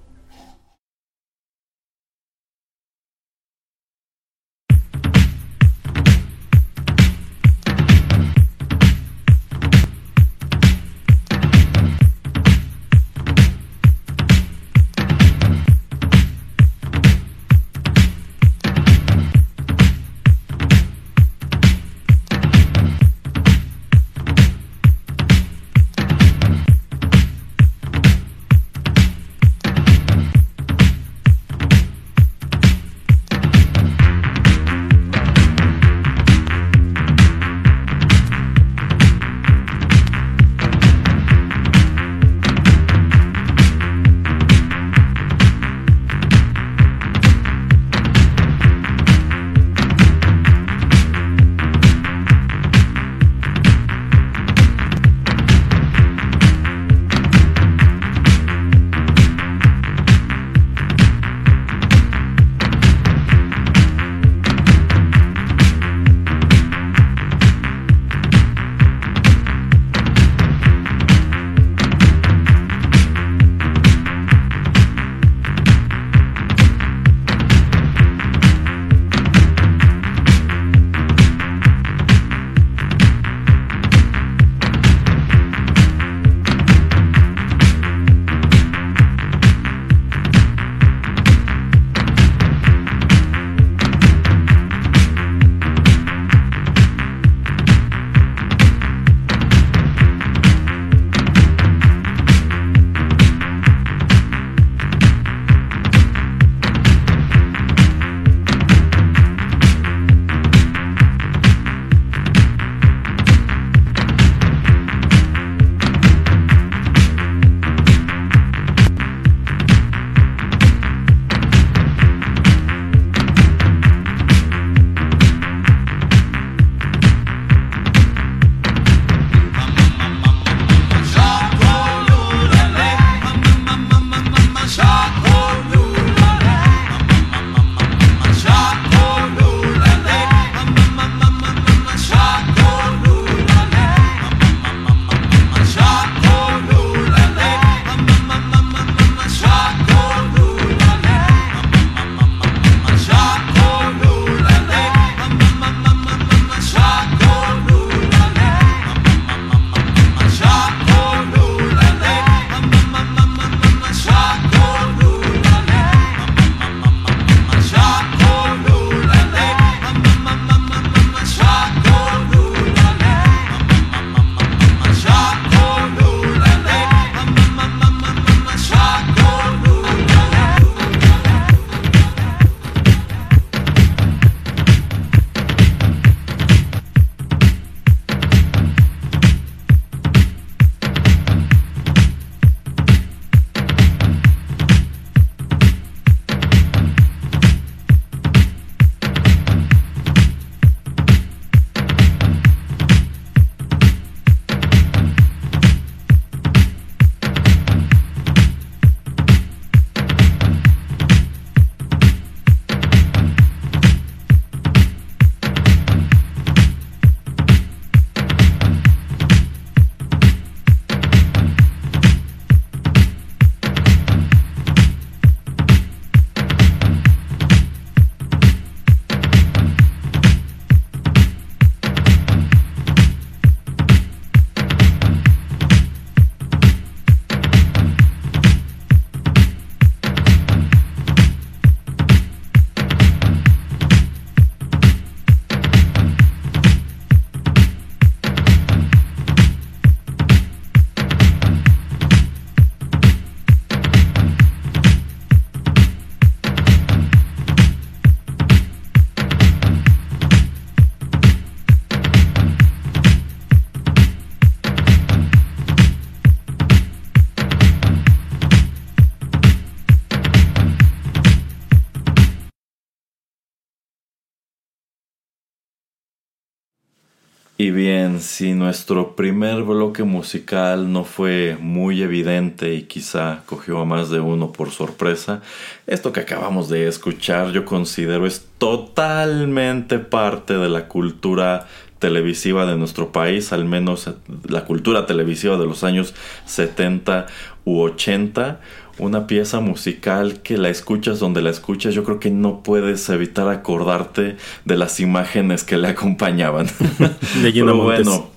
Si nuestro primer bloque musical no fue muy evidente y quizá cogió a más de uno por sorpresa, esto que acabamos de escuchar yo considero es totalmente parte de la cultura televisiva de nuestro país, al menos la cultura televisiva de los años 70 u 80 una pieza musical que la escuchas donde la escuchas, yo creo que no puedes evitar acordarte de las imágenes que le acompañaban. De Pero bueno,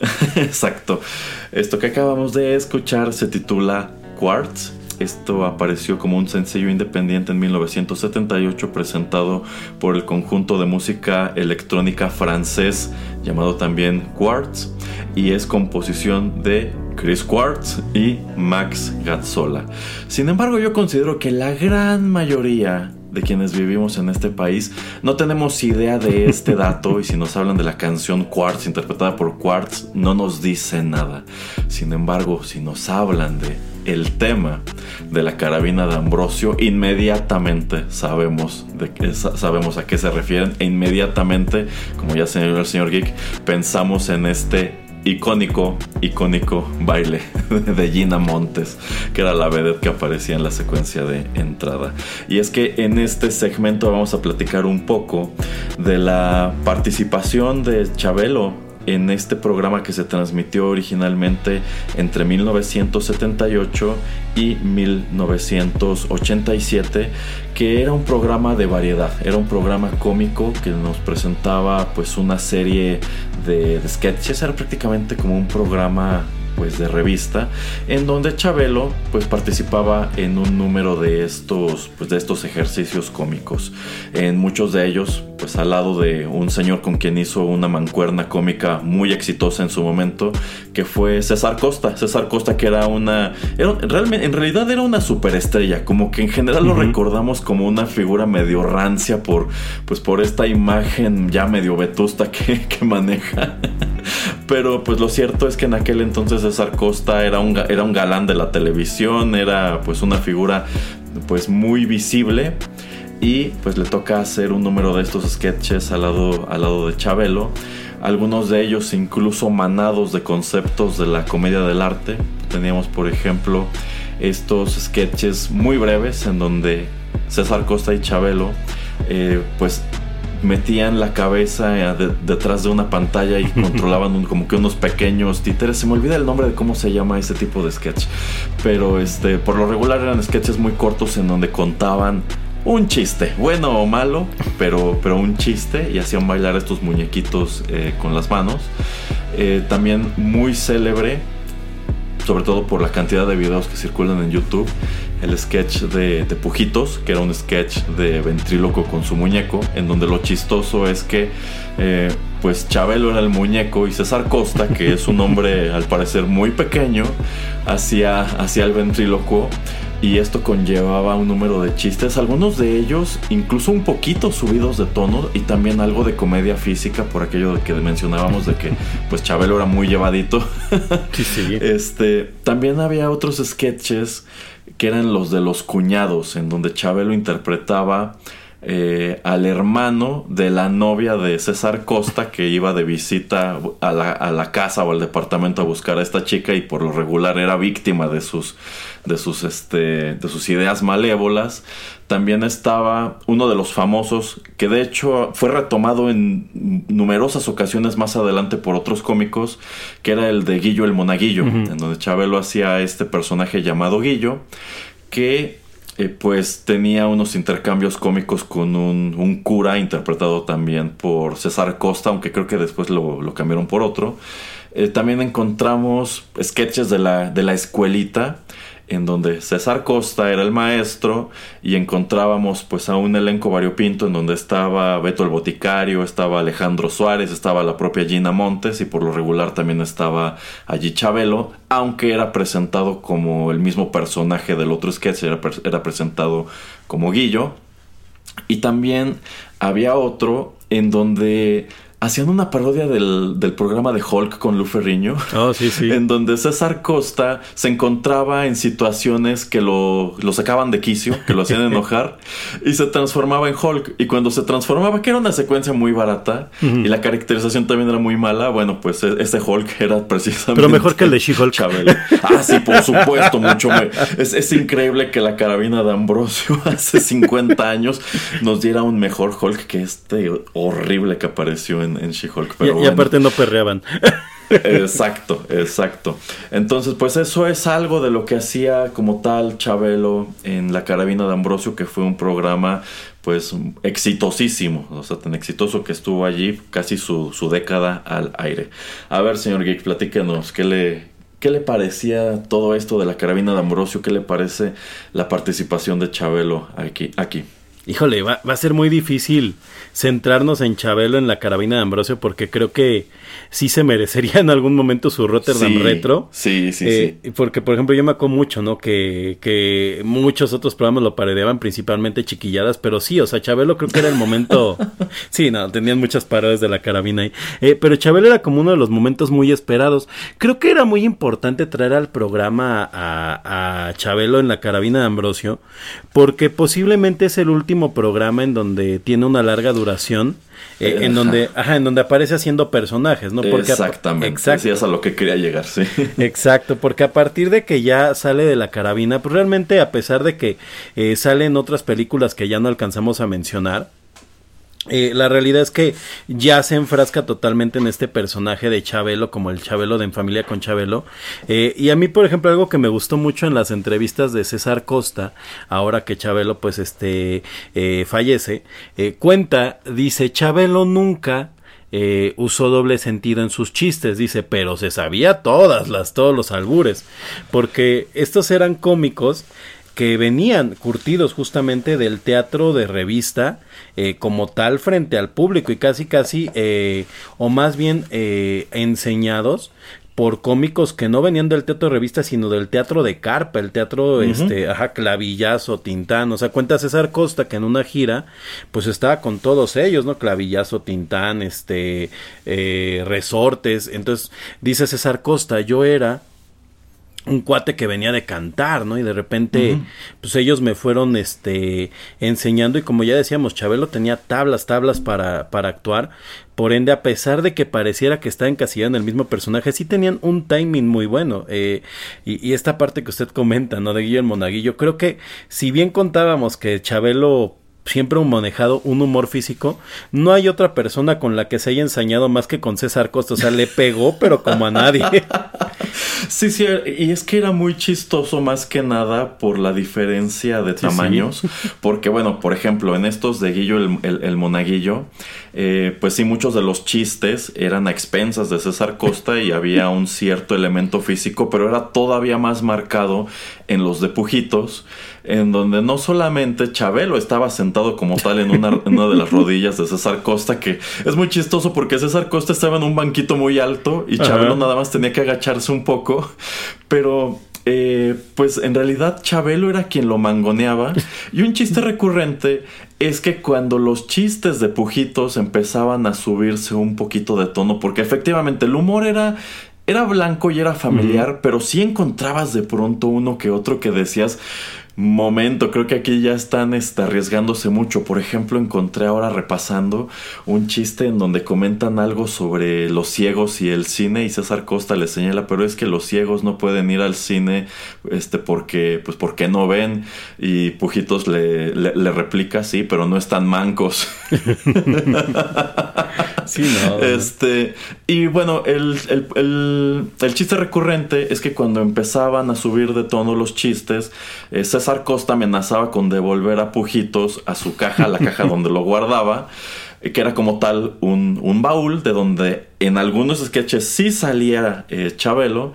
exacto. Esto que acabamos de escuchar se titula Quartz. Esto apareció como un sencillo independiente en 1978 presentado por el conjunto de música electrónica francés llamado también Quartz y es composición de Chris Quartz y Max Gazzola. Sin embargo, yo considero que la gran mayoría de quienes vivimos en este país no tenemos idea de este dato y si nos hablan de la canción Quartz interpretada por Quartz no nos dice nada. Sin embargo, si nos hablan de el tema de la carabina de Ambrosio, inmediatamente sabemos, de qué, sabemos a qué se refieren e inmediatamente, como ya señaló el señor Geek, pensamos en este icónico, icónico baile de Gina Montes, que era la vedette que aparecía en la secuencia de entrada. Y es que en este segmento vamos a platicar un poco de la participación de Chabelo en este programa que se transmitió originalmente entre 1978 y 1987 que era un programa de variedad. Era un programa cómico que nos presentaba pues una serie de, de sketches. Era prácticamente como un programa pues de revista en donde Chabelo pues participaba en un número de estos pues de estos ejercicios cómicos. En muchos de ellos pues al lado de un señor con quien hizo una mancuerna cómica muy exitosa en su momento que fue César Costa. César Costa que era una era, realmente en realidad era una superestrella como que en general uh -huh. lo recordamos como una figura medio rancia por pues por esta imagen ya medio vetusta que, que maneja. Pero pues lo cierto es que en aquel entonces César Costa era un, era un galán de la televisión, era pues una figura pues muy visible y pues le toca hacer un número de estos sketches al lado, al lado de Chabelo, algunos de ellos incluso manados de conceptos de la comedia del arte. Teníamos por ejemplo estos sketches muy breves en donde César Costa y Chabelo eh, pues metían la cabeza de, detrás de una pantalla y controlaban un, como que unos pequeños títeres. Se me olvida el nombre de cómo se llama ese tipo de sketch. Pero este, por lo regular eran sketches muy cortos en donde contaban un chiste, bueno o malo, pero, pero un chiste y hacían bailar estos muñequitos eh, con las manos. Eh, también muy célebre, sobre todo por la cantidad de videos que circulan en YouTube, el sketch de, de, Pujitos, que era un sketch de ventríloco con su muñeco, en donde lo chistoso es que eh, pues Chabelo era el muñeco y César Costa, que es un hombre al parecer muy pequeño, hacía, hacía el ventríloco y esto conllevaba un número de chistes, algunos de ellos incluso un poquito subidos de tono y también algo de comedia física por aquello de que mencionábamos de que pues Chabelo era muy llevadito. Sí, sí. Este, también había otros sketches que eran los de los cuñados, en donde Chabelo interpretaba eh, al hermano de la novia de César Costa que iba de visita a la, a la, casa o al departamento a buscar a esta chica y por lo regular era víctima de sus, de sus, este, de sus ideas malévolas. También estaba uno de los famosos que de hecho fue retomado en numerosas ocasiones más adelante por otros cómicos, que era el de Guillo el Monaguillo, uh -huh. en donde Chabelo hacía este personaje llamado Guillo, que eh, pues tenía unos intercambios cómicos con un, cura interpretado también por César Costa, aunque creo que después lo, lo cambiaron por otro. Eh, también encontramos sketches de la, de la escuelita en donde César Costa era el maestro y encontrábamos pues a un elenco variopinto en donde estaba Beto el Boticario, estaba Alejandro Suárez, estaba la propia Gina Montes y por lo regular también estaba allí Chabelo, aunque era presentado como el mismo personaje del otro sketch, era, era presentado como Guillo. Y también había otro en donde hacían una parodia del, del programa de Hulk con Lu Ferriño. Oh, sí, sí. En donde César Costa se encontraba en situaciones que lo, lo sacaban de quicio, que lo hacían enojar, y se transformaba en Hulk. Y cuando se transformaba, que era una secuencia muy barata, y la caracterización también era muy mala, bueno, pues e- ese Hulk era precisamente. Pero mejor que el de She-Hulk. Ah, sí, por supuesto, mucho. me- Es, es increíble que la carabina de Ambrosio hace 50 años nos diera un mejor Hulk que este horrible que apareció en, en She-Hulk. Y, aparte no perreaban. Exacto, exacto. Entonces, pues eso es algo de lo que hacía como tal Chabelo en La Carabina de Ambrosio, que fue un programa pues exitosísimo, o sea, tan exitoso que estuvo allí casi su, su década al aire. A ver, señor Geek, platíquenos, ¿qué le, ¿qué le parecía todo esto de La Carabina de Ambrosio? ¿Qué le parece la participación de Chabelo aquí? aquí? Híjole, va, va a ser muy difícil centrarnos en Chabelo en la carabina de Ambrosio porque creo que sí se merecería en algún momento su Rotterdam Sí, Retro. Sí, sí, Eh, sí. Porque, por ejemplo, yo me acuerdo mucho, ¿no? Que, que muchos otros programas lo parodeaban, principalmente chiquilladas, pero sí, o sea, Chabelo creo que era el momento. sí, no, tenían muchas parodias de la carabina ahí. Eh, pero Chabelo era como uno de los momentos muy esperados. Creo que era muy importante traer al programa a, a Chabelo en la carabina de Ambrosio, porque posiblemente es el último programa en donde tiene una larga duración. Eh, en donde, ajá, en donde aparece haciendo personajes, ¿no? Porque Exactamente. Exacto. Sí, es a lo que quería llegar, sí. Exacto, porque a partir de que ya sale de la carabina, pues realmente a pesar de que eh, salen otras películas que ya no alcanzamos a mencionar, eh, la realidad es que ya se enfrasca totalmente en este personaje de Chabelo, como el Chabelo de En Familia con Chabelo. Eh, y a mí, por ejemplo, algo que me gustó mucho en las entrevistas de César Costa, ahora que Chabelo, pues, este, eh, fallece, cuenta, dice, Chabelo nunca usó doble sentido en sus chistes, dice, pero se sabía todas las, todos los albures, porque estos eran cómicos que venían curtidos justamente del teatro de revista eh, como tal frente al público y casi casi eh, o más bien eh, enseñados por cómicos que no venían del teatro de revista sino del teatro de carpa el teatro este ajá clavillazo tintán. O sea cuenta César Costa que en una gira pues estaba con todos ellos no clavillazo tintán este eh, resortes. Entonces dice César Costa yo era un cuate que venía de cantar, ¿no? Y de repente, pues ellos me fueron, este, enseñando y como ya decíamos, Chabelo tenía tablas, tablas para, para actuar. Por ende, a pesar de que pareciera que está encasillado en el mismo personaje, sí tenían un timing muy bueno. Eh, y, y esta parte que usted comenta, ¿no? De Guillermo Monaguillo, creo que si bien contábamos que Chabelo siempre manejado un humor físico, no hay otra persona con la que se haya ensañado más que con César Costa. O sea, le pegó, pero como a nadie. Sí, sí, y es que era muy chistoso más que nada por la diferencia de tamaños. Porque, bueno, por ejemplo, en estos de Guillo el, el- el Monaguillo, eh, pues sí, muchos de los chistes eran a expensas de César Costa y había un cierto elemento físico, pero era todavía más marcado en los de Pujitos, en donde no solamente Chabelo estaba sentado como tal en una, en una de las rodillas de César Costa, que es muy chistoso porque César Costa estaba en un banquito muy alto y Chabelo Ajá. nada más tenía que agacharse un poco, pero eh, pues en realidad Chabelo era quien lo mangoneaba y un chiste recurrente es que cuando los chistes de Pujitos empezaban a subirse un poquito de tono, porque efectivamente el humor era... Era blanco y era familiar, pero sí encontrabas de pronto uno que otro que decías, momento, creo que aquí ya están este, arriesgándose mucho. Por ejemplo, encontré ahora repasando un chiste en donde comentan algo sobre los ciegos y el cine y César Costa le señala, pero es que los ciegos no pueden ir al cine este porque pues porque no ven y Pujitos le, le, le replica, sí, pero no están mancos. Sí, no. Este, y bueno, el, el- el- el chiste recurrente es que cuando empezaban a subir de tono los chistes, eh, César Costa amenazaba con devolver a Pujitos a su caja, la caja donde lo guardaba, eh, que era como tal un, un baúl de donde en algunos sketches sí salía eh, Chabelo,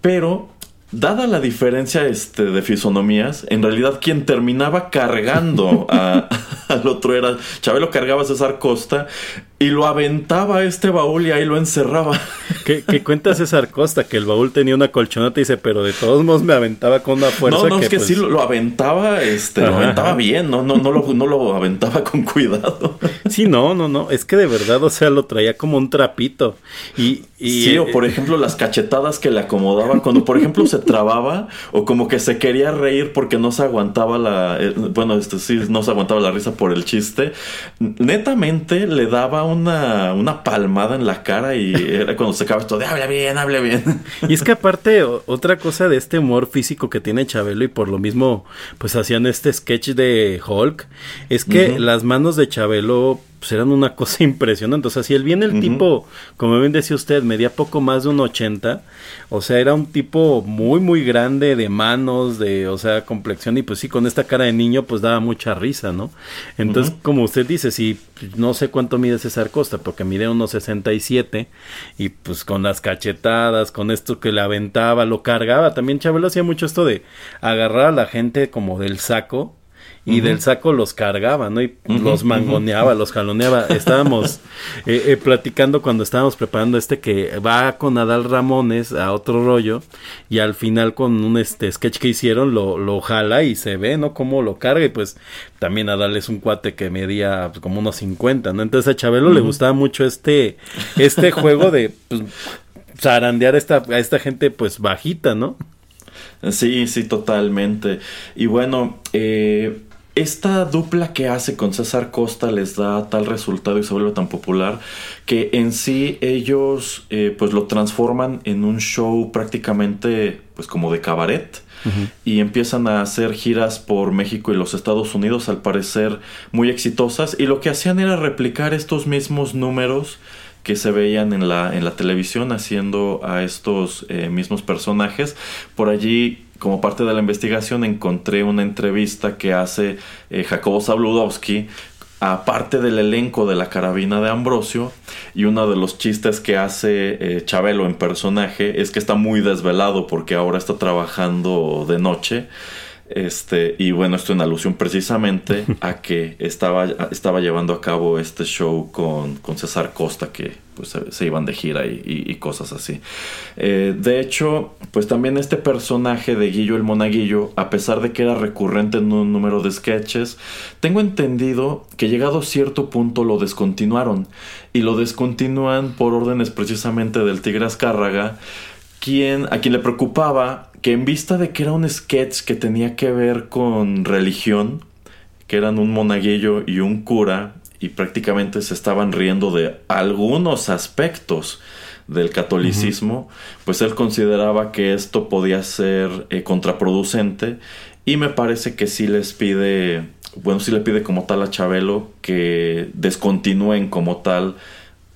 pero Dada la diferencia este, de fisonomías, en realidad quien terminaba cargando a- al otro era Chabelo cargaba a César Costa y lo aventaba a este baúl y ahí lo encerraba. ¿Qué, qué cuenta César Costa? Que el baúl tenía una colchoneta y dice, pero de todos modos me aventaba con una fuerza. No, no, que, es que pues, sí lo, lo aventaba, este, lo aventaba bien, no, no, no lo, no lo aventaba con cuidado. Sí, no, no, no. Es que de verdad, o sea, lo traía como un trapito. Y. y sí, o eh, por ejemplo las cachetadas que le acomodaban cuando por ejemplo se trababa o como que se quería reír porque no se aguantaba la eh, bueno este sí no se aguantaba la risa por el chiste netamente le daba una, una palmada en la cara y era cuando se acaba esto de habla bien habla bien Y es que aparte, otra cosa de este humor físico que tiene Chabelo y por lo mismo, pues hacían este sketch de Hulk, es que las manos de Chabelo pues eran una cosa impresionante. O sea, si él viene el tipo, como bien decía usted, medía poco más de un 80, o sea, era un tipo muy, muy grande de manos, de, o sea, complexión, y pues sí, con esta cara de niño, pues daba mucha risa, ¿no? Entonces, como usted dice, si no sé cuánto mide César Costa, porque mide unos 67, y pues con las cachetadas, con esto que le aventaba, lo cargaba. También Chabelo hacía mucho esto de agarrar a la gente como del saco. Y del saco los cargaba, ¿no? Y los mangoneaba, los jaloneaba. Estábamos eh, eh, platicando cuando estábamos preparando este que va con Adal Ramones a otro rollo y al final con un este sketch que hicieron lo, lo jala y se ve, ¿no? Cómo lo carga y pues también Adal es un cuate que medía pues, como unos 50, ¿no? Entonces a Chabelo le gustaba mucho este, este juego de pues, zarandear a esta, a esta gente pues bajita, ¿no? Sí, sí, totalmente. Y bueno, eh, esta dupla que hace con César Costa les da tal resultado y se vuelve tan popular que en sí ellos eh, pues lo transforman en un show prácticamente pues como de cabaret. Y empiezan a hacer giras por México y los Estados Unidos, al parecer muy exitosas. Y lo que hacían era replicar estos mismos números que se veían en la, en la televisión haciendo a estos eh, mismos personajes. Por allí, como parte de la investigación, encontré una entrevista que hace eh, Jacobo Zabludowski aparte del elenco de la carabina de Ambrosio y uno de los chistes que hace eh, Chabelo en personaje es que está muy desvelado porque ahora está trabajando de noche este y bueno esto en alusión precisamente a que estaba, estaba llevando a cabo este show con, con César Costa que pues se, se iban de gira y, y- y cosas así. Eh, de hecho pues también este personaje de Guillo el Monaguillo a pesar de que era recurrente en un número de sketches tengo entendido que llegado a cierto punto lo descontinuaron. Y lo descontinúan por órdenes precisamente del Tigre Azcárraga quien, a quien le preocupaba que en vista de que era un sketch que tenía que ver con religión, que eran un monaguillo y un cura, y prácticamente se estaban riendo de algunos aspectos del catolicismo, pues él consideraba que esto podía ser eh, contraproducente y me parece que sí les pide, bueno, sí le pide como tal a Chabelo que descontinúen como tal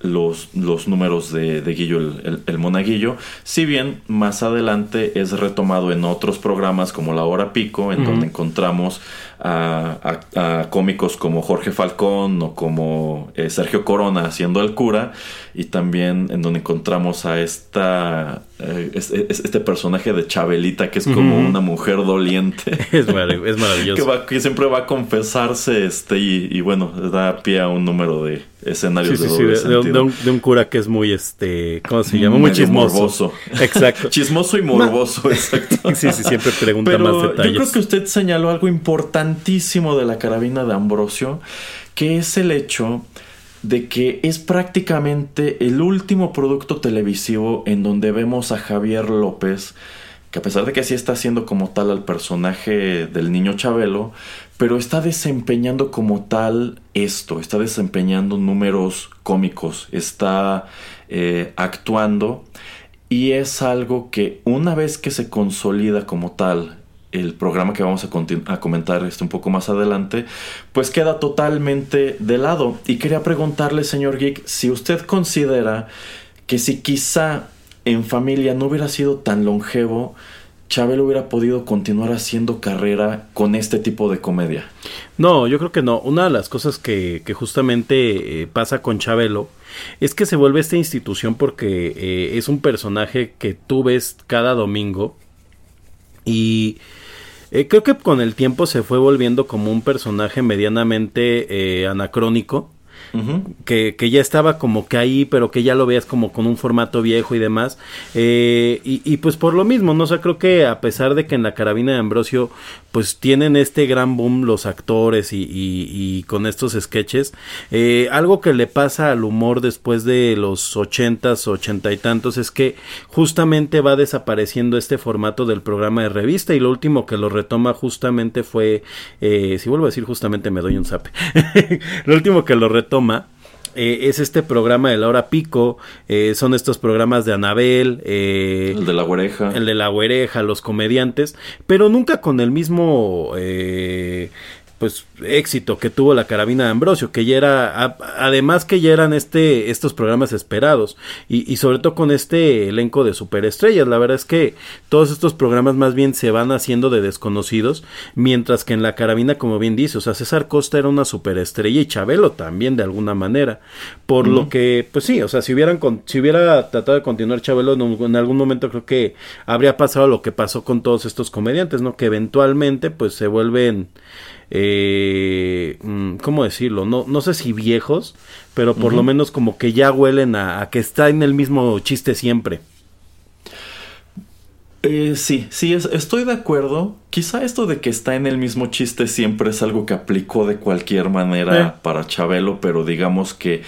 los, los números de, de Guillo el, el- el Monaguillo, si bien más adelante es retomado en otros programas como La Hora Pico, en donde encontramos a, a- a cómicos como Jorge Falcón o como eh, Sergio Corona haciendo el cura, y también en donde encontramos a esta eh, es- es- este personaje de Chabelita que es como una mujer doliente. Es, marav- es que, maravilloso. va- que siempre va a confesarse este y, y bueno da pie a un número de escenarios Sí, de sí, doble de, de un, sentido. de un- de un cura que es muy, este, ¿cómo se llama? Muy chismoso. morboso. Exacto. Chismoso y morboso, exacto. Sí, sí, siempre pregunta Pero más yo detalles. creo que usted señaló algo de la carabina de Ambrosio, que es el hecho de que es prácticamente el último producto televisivo en donde vemos a Javier López, que a pesar de que sí está haciendo como tal al personaje del niño Chabelo, pero está desempeñando como tal esto, está desempeñando números cómicos, está eh, actuando y es algo que una vez que se consolida como tal el programa que vamos a, comentar este un poco más adelante, pues queda totalmente de lado. Y quería preguntarle, señor Geek, si usted considera que si quizá en familia no hubiera sido tan longevo, Chabelo hubiera podido continuar haciendo carrera con este tipo de comedia. No, yo creo que no. Una de las cosas que, que justamente eh, pasa con Chabelo es que se vuelve esta institución porque eh, es un personaje que tú ves cada domingo y eh, creo que con el tiempo se fue volviendo como un personaje medianamente eh, anacrónico. Que, que, ya estaba como que ahí, pero que ya lo veías como con un formato viejo y demás. Eh, y, pues por lo mismo, ¿no? O sea, creo que a pesar de que en la carabina de Ambrosio, pues tienen este gran boom los actores y, y con estos sketches, eh, algo que le pasa al humor después de los ochentas, ochenta y tantos, es que justamente va desapareciendo este formato del programa de revista y lo último que lo retoma justamente fue, eh, si vuelvo a decir justamente me doy un zape, lo último que lo retoma eh, es este programa de la hora pico, eh, son estos programas de Anabel, eh, el de la güereja, el de la güereja, los comediantes, pero nunca con el mismo pues éxito que tuvo la carabina de Ambrosio, que ya era, además que ya eran este, estos programas esperados, y, y, sobre todo con este elenco de superestrellas, la verdad es que todos estos programas más bien se van haciendo de desconocidos, mientras que en la carabina, como bien dice, o sea, César Costa era una superestrella y Chabelo también de alguna manera, por lo que, pues sí, o sea, si hubieran, si hubiera tratado de continuar Chabelo en, en algún momento creo que habría pasado lo que pasó con todos estos comediantes, ¿no? Que eventualmente pues se vuelven eh, mm, ¿cómo decirlo? No, no sé si viejos, pero por lo menos como que ya huelen a, que está en el mismo chiste siempre. Eh, sí, sí, estoy de acuerdo. Quizá esto de que está en el mismo chiste siempre es algo que aplicó de cualquier manera Eh. para Chabelo, pero digamos que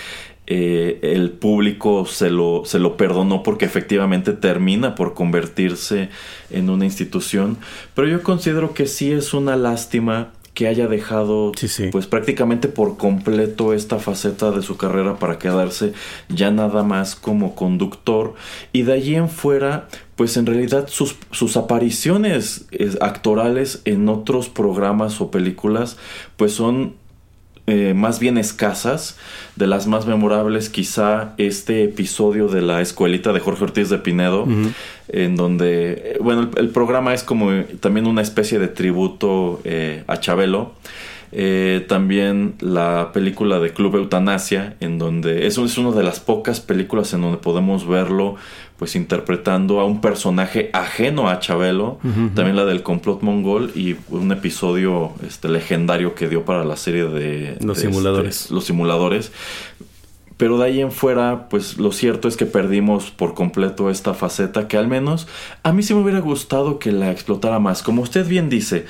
eh, el público se lo, se lo perdonó porque efectivamente termina por convertirse en una institución. Pero yo considero que sí es una lástima que haya dejado Sí, sí. pues prácticamente por completo esta faceta de su carrera para quedarse ya nada más como conductor y de allí en fuera pues en realidad sus, sus apariciones eh, actorales en otros programas o películas pues son eh, más bien escasas. De las más memorables, quizá este episodio de la escuelita de Jorge Ortiz de Pinedo, en donde, eh, bueno, el, el, programa es como también una especie de tributo eh, a Chabelo. Eh, también la película de Club Eutanasia, en donde eso es una de las pocas películas en donde podemos verlo pues interpretando a un personaje ajeno a Chabelo, uh -huh. también la del complot mongol y un episodio este legendario que dio para la serie de los de simuladores. Este, los simuladores. Pero de ahí en fuera, pues lo cierto es que perdimos por completo esta faceta que al menos a mí sí me hubiera gustado que la explotara más. Como usted bien dice,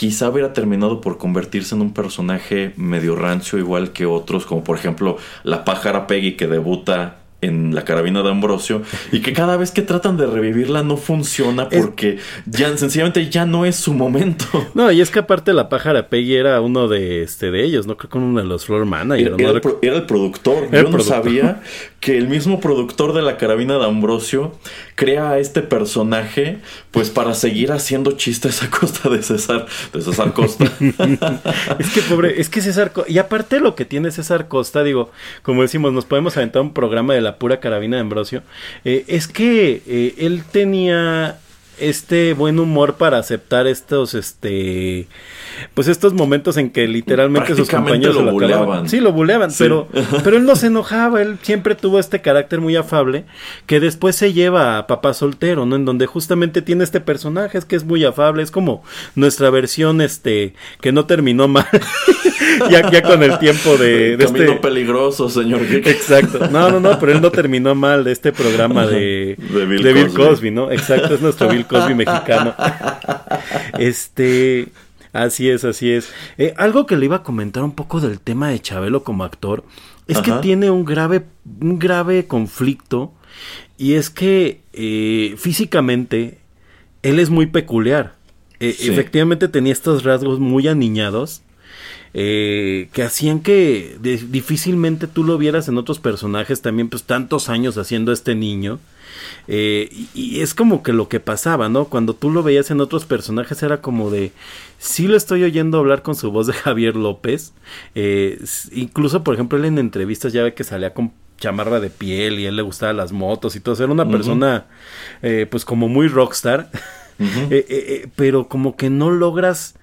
quizá hubiera terminado por convertirse en un personaje medio rancio igual que otros, como por ejemplo la pájara Peggy que debuta en la carabina de Ambrosio y que cada vez que tratan de revivirla no funciona porque es... ya sencillamente ya no es su momento. No, y es que aparte la pájara Peggy era uno de este de ellos, no creo que uno de los floor managers. Era, ¿no? el, pro, era el, productor. Era Yo el no sabía que el mismo productor de la carabina de Ambrosio crea a este personaje pues para seguir haciendo chistes a costa de César, de César Costa. es que pobre, es que César y aparte lo que tiene César Costa, digo, como decimos, nos podemos aventar un programa de la pura carabina de Ambrosio, eh, es que eh, él tenía este buen humor para aceptar estos, este, pues estos momentos en que literalmente sus compañeros lo, lo buleaban. Sí, lo buleaban, Sí. pero, pero él no se enojaba, él siempre tuvo este carácter muy afable que después se lleva a Papá Soltero, ¿no? En donde justamente tiene este personaje, es que es muy afable, es como nuestra versión, este, que no terminó mal, ya, ya con el tiempo de, de Camino este... peligroso, señor. Exacto, no, no, no, pero él no terminó mal de este programa de, De Bill de Bill Cosby. Cosby, ¿no? Exacto, es nuestro Bill Cosby mexicano. Este, así es, así es. Eh, algo que le iba a comentar un poco del tema de Chabelo como actor es que tiene un grave, un grave conflicto y es que eh, físicamente él es muy peculiar. Eh, Sí. Efectivamente tenía estos rasgos muy aniñados. eh, que hacían que difícilmente tú lo vieras en otros personajes también pues tantos años haciendo este niño eh, y, y es como que lo que pasaba, ¿no? Cuando tú lo veías en otros personajes era como de, sí lo estoy oyendo hablar con su voz de Javier López. eh, incluso, por ejemplo, él en entrevistas ya ve que salía con chamarra de piel y él le gustaban las motos y todo. Era una persona, eh, pues como muy rockstar. Eh, eh, eh, pero como que no logras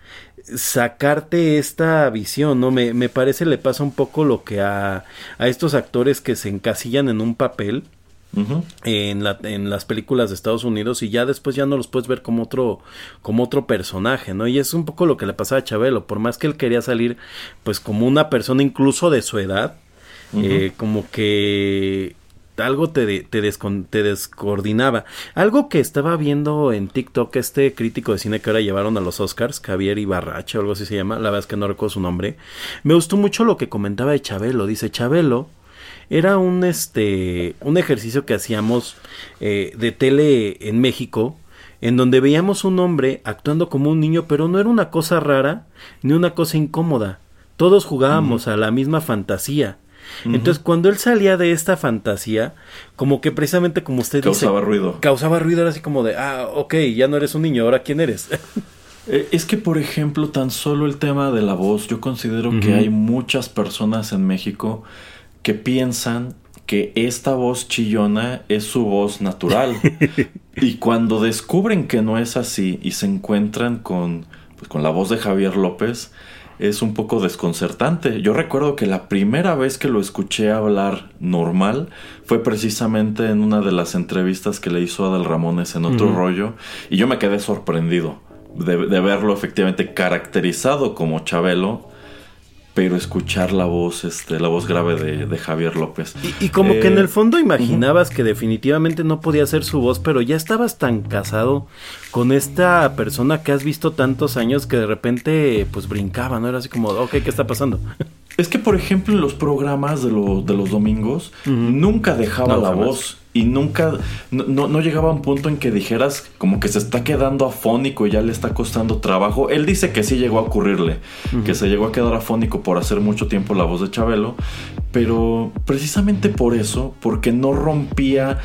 sacarte esta visión, ¿no? Me, me parece le pasa un poco lo que a, a estos actores que se encasillan en un papel En, la, en las películas de Estados Unidos y ya después ya no los puedes ver como otro, como otro personaje, ¿no? Y es un poco lo que le pasaba a Chabelo, por más que él quería salir pues como una persona incluso de su edad, eh, como que algo te, de- te, descon- te descoordinaba. Algo que estaba viendo en TikTok, este crítico de cine que ahora llevaron a los Oscars, Javier Ibarrache o algo así se llama, la verdad es que no recuerdo su nombre, me gustó mucho lo que comentaba de Chabelo. Dice, Chabelo era un, este, un ejercicio que hacíamos eh, de tele en México, en donde veíamos un hombre actuando como un niño, pero no era una cosa rara ni una cosa incómoda. Todos jugábamos a la misma fantasía. Entonces, cuando él salía de esta fantasía, como que precisamente como usted Causaba dice, ruido. causaba ruido, era así como de, ah, ok, ya no eres un niño, ahora quién eres. Eh, Es que, por ejemplo, tan solo el tema de la voz, yo considero que hay muchas personas en México que piensan que esta voz chillona es su voz natural. y cuando descubren que no es así y se encuentran con, pues, con la voz de Javier López, es un poco desconcertante. Yo recuerdo que la primera vez que lo escuché hablar normal fue precisamente en una de las entrevistas que le hizo Adal Ramones en otro rollo y yo me quedé sorprendido de, de verlo efectivamente caracterizado como Chabelo, pero escuchar la voz, este, la voz grave de, de Javier López. Y, y como que en Eh, el fondo imaginabas que definitivamente no podía ser su voz, pero ya estabas tan casado con esta persona que has visto tantos años que de repente pues brincaba, ¿no? Era así como, ok, ¿qué está pasando? Es que, por ejemplo, en los programas de, lo- de los domingos, nunca dejaba No, la jamás. voz. Y nunca, no, no- no llegaba a un punto en que dijeras como que se está quedando afónico y ya le está costando trabajo. Él dice que sí llegó a ocurrirle, que se llegó a quedar afónico por hacer mucho tiempo la voz de Chabelo, pero precisamente por eso, porque no rompía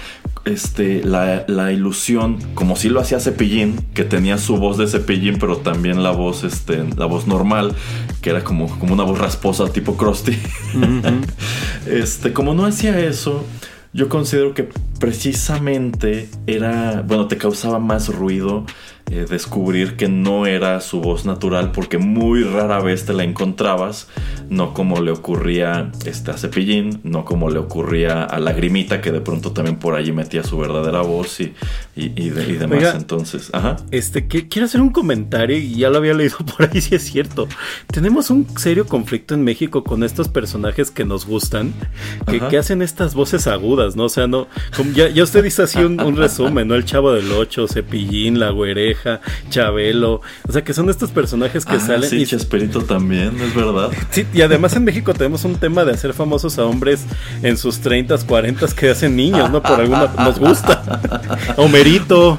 este, la, la ilusión, como si lo hacía Cepillín, que tenía su voz de Cepillín, pero también la voz, este, la voz normal, que era como, como una voz rasposa tipo Krusty. este, como no hacía eso, yo considero que precisamente era, bueno, te causaba más ruido eh, descubrir que no era su voz natural porque muy rara vez te la encontrabas, no como le ocurría este, a Cepillín, no como le ocurría a Lagrimita, que de pronto también por allí metía su verdadera voz y, y, y de- y demás. Oiga. Entonces, ajá. Este, que, quiero hacer un comentario y ya lo había leído por ahí, si es cierto. Tenemos un serio conflicto en México con estos personajes que nos gustan, que, hacen estas voces agudas, ¿no? O sea, no, como ya, ya usted dice así un, un resumen, ¿no? El Chavo del Ocho, Cepillín, La Güereja, Chabelo, o sea, que son estos personajes que Ah, salen sí, y, Chespirito también, es verdad. sí, y además en México tenemos un tema de hacer famosos a hombres en sus 30, 40 que hacen niños, ¿no? Por alguna, nos gusta. Homerito.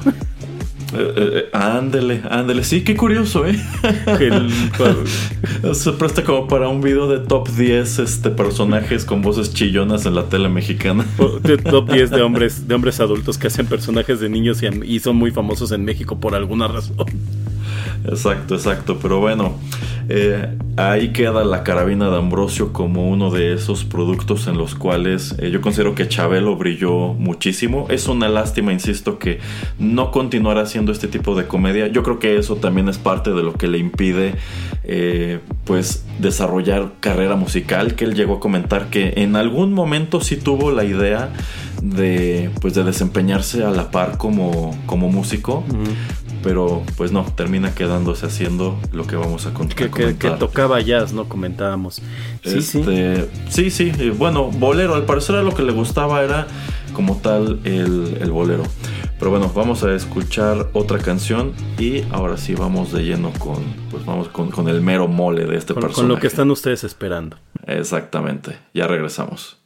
Eh, eh, ándele, ándele. Sí, qué curioso, ¿eh? el- Se presta como para un video de top 10 este, personajes con voces chillonas en la tele mexicana. de top 10 de hombres, de hombres adultos que hacen personajes de niños y, y son muy famosos en México por alguna razón. Exacto, exacto. Pero bueno, eh, ahí queda la carabina de Ambrosio como uno de esos productos en los cuales eh, yo considero que Chabelo brilló muchísimo. Es una lástima, insisto, que no continuara haciendo este tipo de comedia. Yo creo que eso también es parte de lo que le impide, eh, pues, desarrollar carrera musical. Que él llegó a comentar que en algún momento sí tuvo la idea de, pues, de desempeñarse a la par como, como músico pero pues no, termina quedándose haciendo lo que vamos a, con- a Que, que- que comentar. tocaba jazz, ¿no? Comentábamos. Sí, sí. Este, sí, sí, eh, bueno, bolero, al parecer lo que le gustaba era como tal el, el bolero. Pero bueno, vamos a escuchar otra canción y ahora sí vamos de lleno con, pues vamos con, con el mero mole de este Con, personaje. con lo que están ustedes esperando. Exactamente, ya regresamos.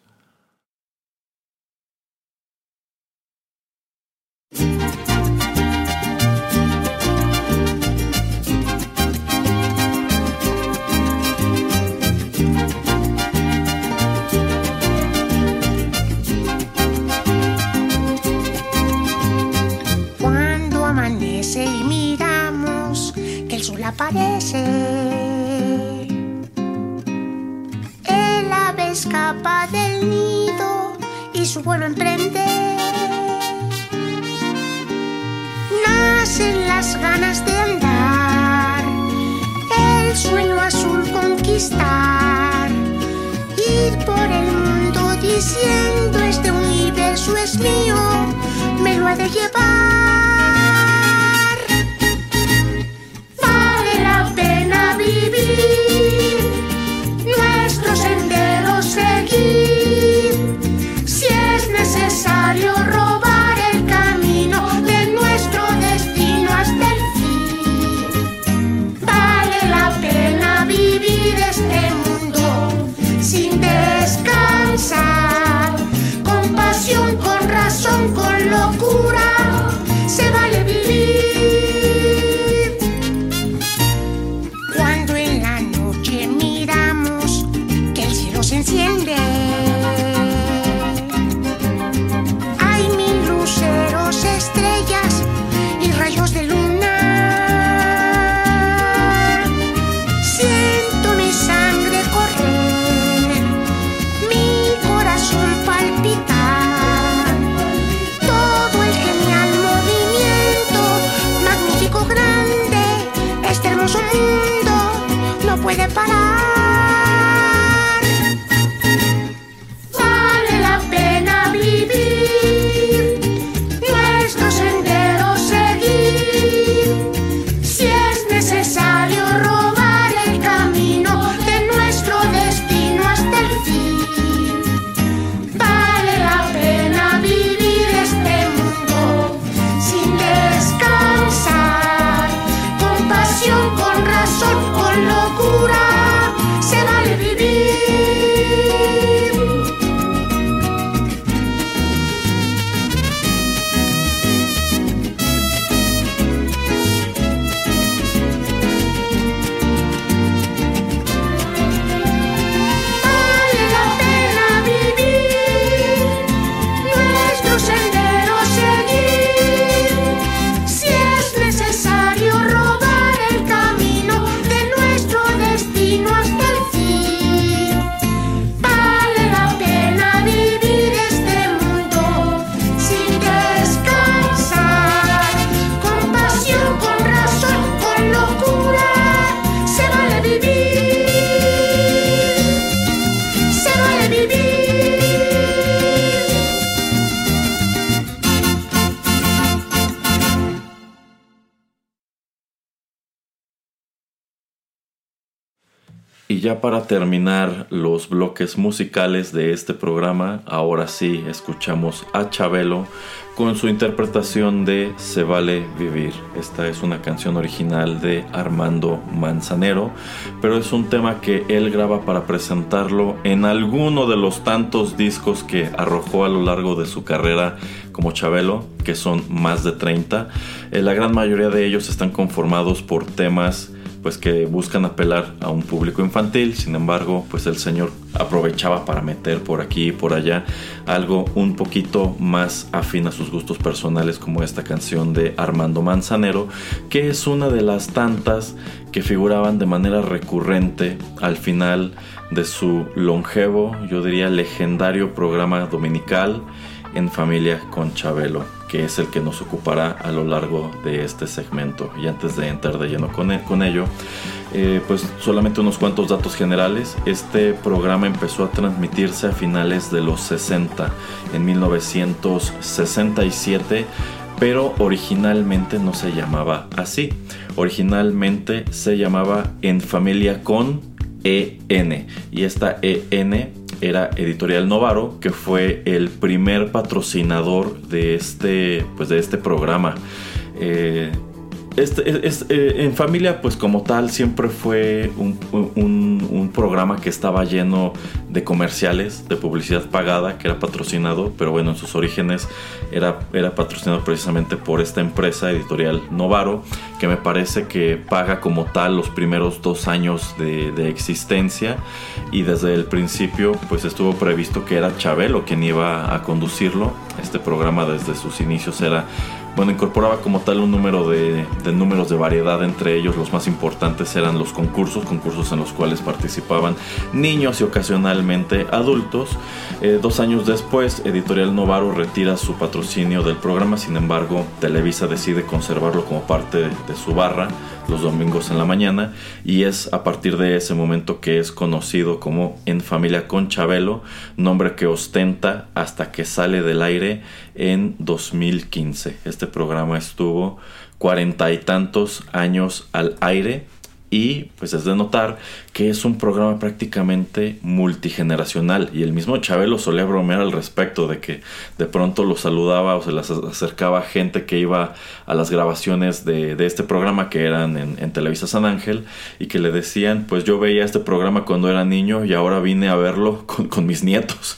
El ave escapa del nido y su vuelo emprende. Nacen las ganas de andar, el sueño azul conquistar, ir por el mundo diciendo este universo es mío, me lo ha de llevar. Para terminar los bloques musicales de este programa, ahora sí escuchamos a Chabelo con su interpretación de Se vale vivir. Esta es una canción original de Armando Manzanero, pero es un tema que él graba para presentarlo en alguno de los tantos discos que arrojó a lo largo de su carrera como Chabelo, que son más de 30. Eh, la gran mayoría de ellos están conformados por temas pues que buscan apelar a un público infantil, sin embargo, pues el señor aprovechaba para meter por aquí y por allá algo un poquito más afín a sus gustos personales como esta canción de Armando Manzanero, que es una de las tantas que figuraban de manera recurrente al final de su longevo, yo diría legendario programa dominical en familia con Chabelo, que es el que nos ocupará a lo largo de este segmento. Y antes de entrar de lleno con, e- con ello, eh, pues solamente unos cuantos datos generales. Este programa empezó a transmitirse a finales de los 60, en 1967, pero originalmente no se llamaba así. Originalmente se llamaba En Familia con EN. Y esta EN era Editorial Novaro, que fue el primer patrocinador de este, pues de este programa. Eh, este, es- es, eh, en familia, pues como tal, siempre fue un, programa que estaba lleno de comerciales, de publicidad pagada, que era patrocinado, pero bueno, en sus orígenes era, era patrocinado precisamente por esta empresa editorial Novaro, que me parece que paga como tal los primeros dos años de, de existencia y desde el principio pues estuvo previsto que era Chabelo quien iba a conducirlo. Este programa desde sus inicios era bueno, incorporaba como tal un número de, números de variedad, entre ellos los más importantes eran los concursos, concursos en los cuales participaban niños y ocasionalmente adultos. Eh, dos años después, Editorial Novaro retira su patrocinio del programa, sin embargo, Televisa decide conservarlo como parte de su barra los domingos en la mañana y es a partir de ese momento que es conocido como En Familia con Chabelo, nombre que ostenta hasta que sale del aire en 2015. Este programa estuvo cuarenta y tantos años al aire y pues es de notar que es un programa prácticamente multigeneracional y el mismo Chabelo solía bromear al respecto de que de pronto lo saludaba o se les acercaba gente que iba a las grabaciones de, de este programa que eran en, Televisa San Ángel y que le decían pues yo veía este programa cuando era niño y ahora vine a verlo con, con mis nietos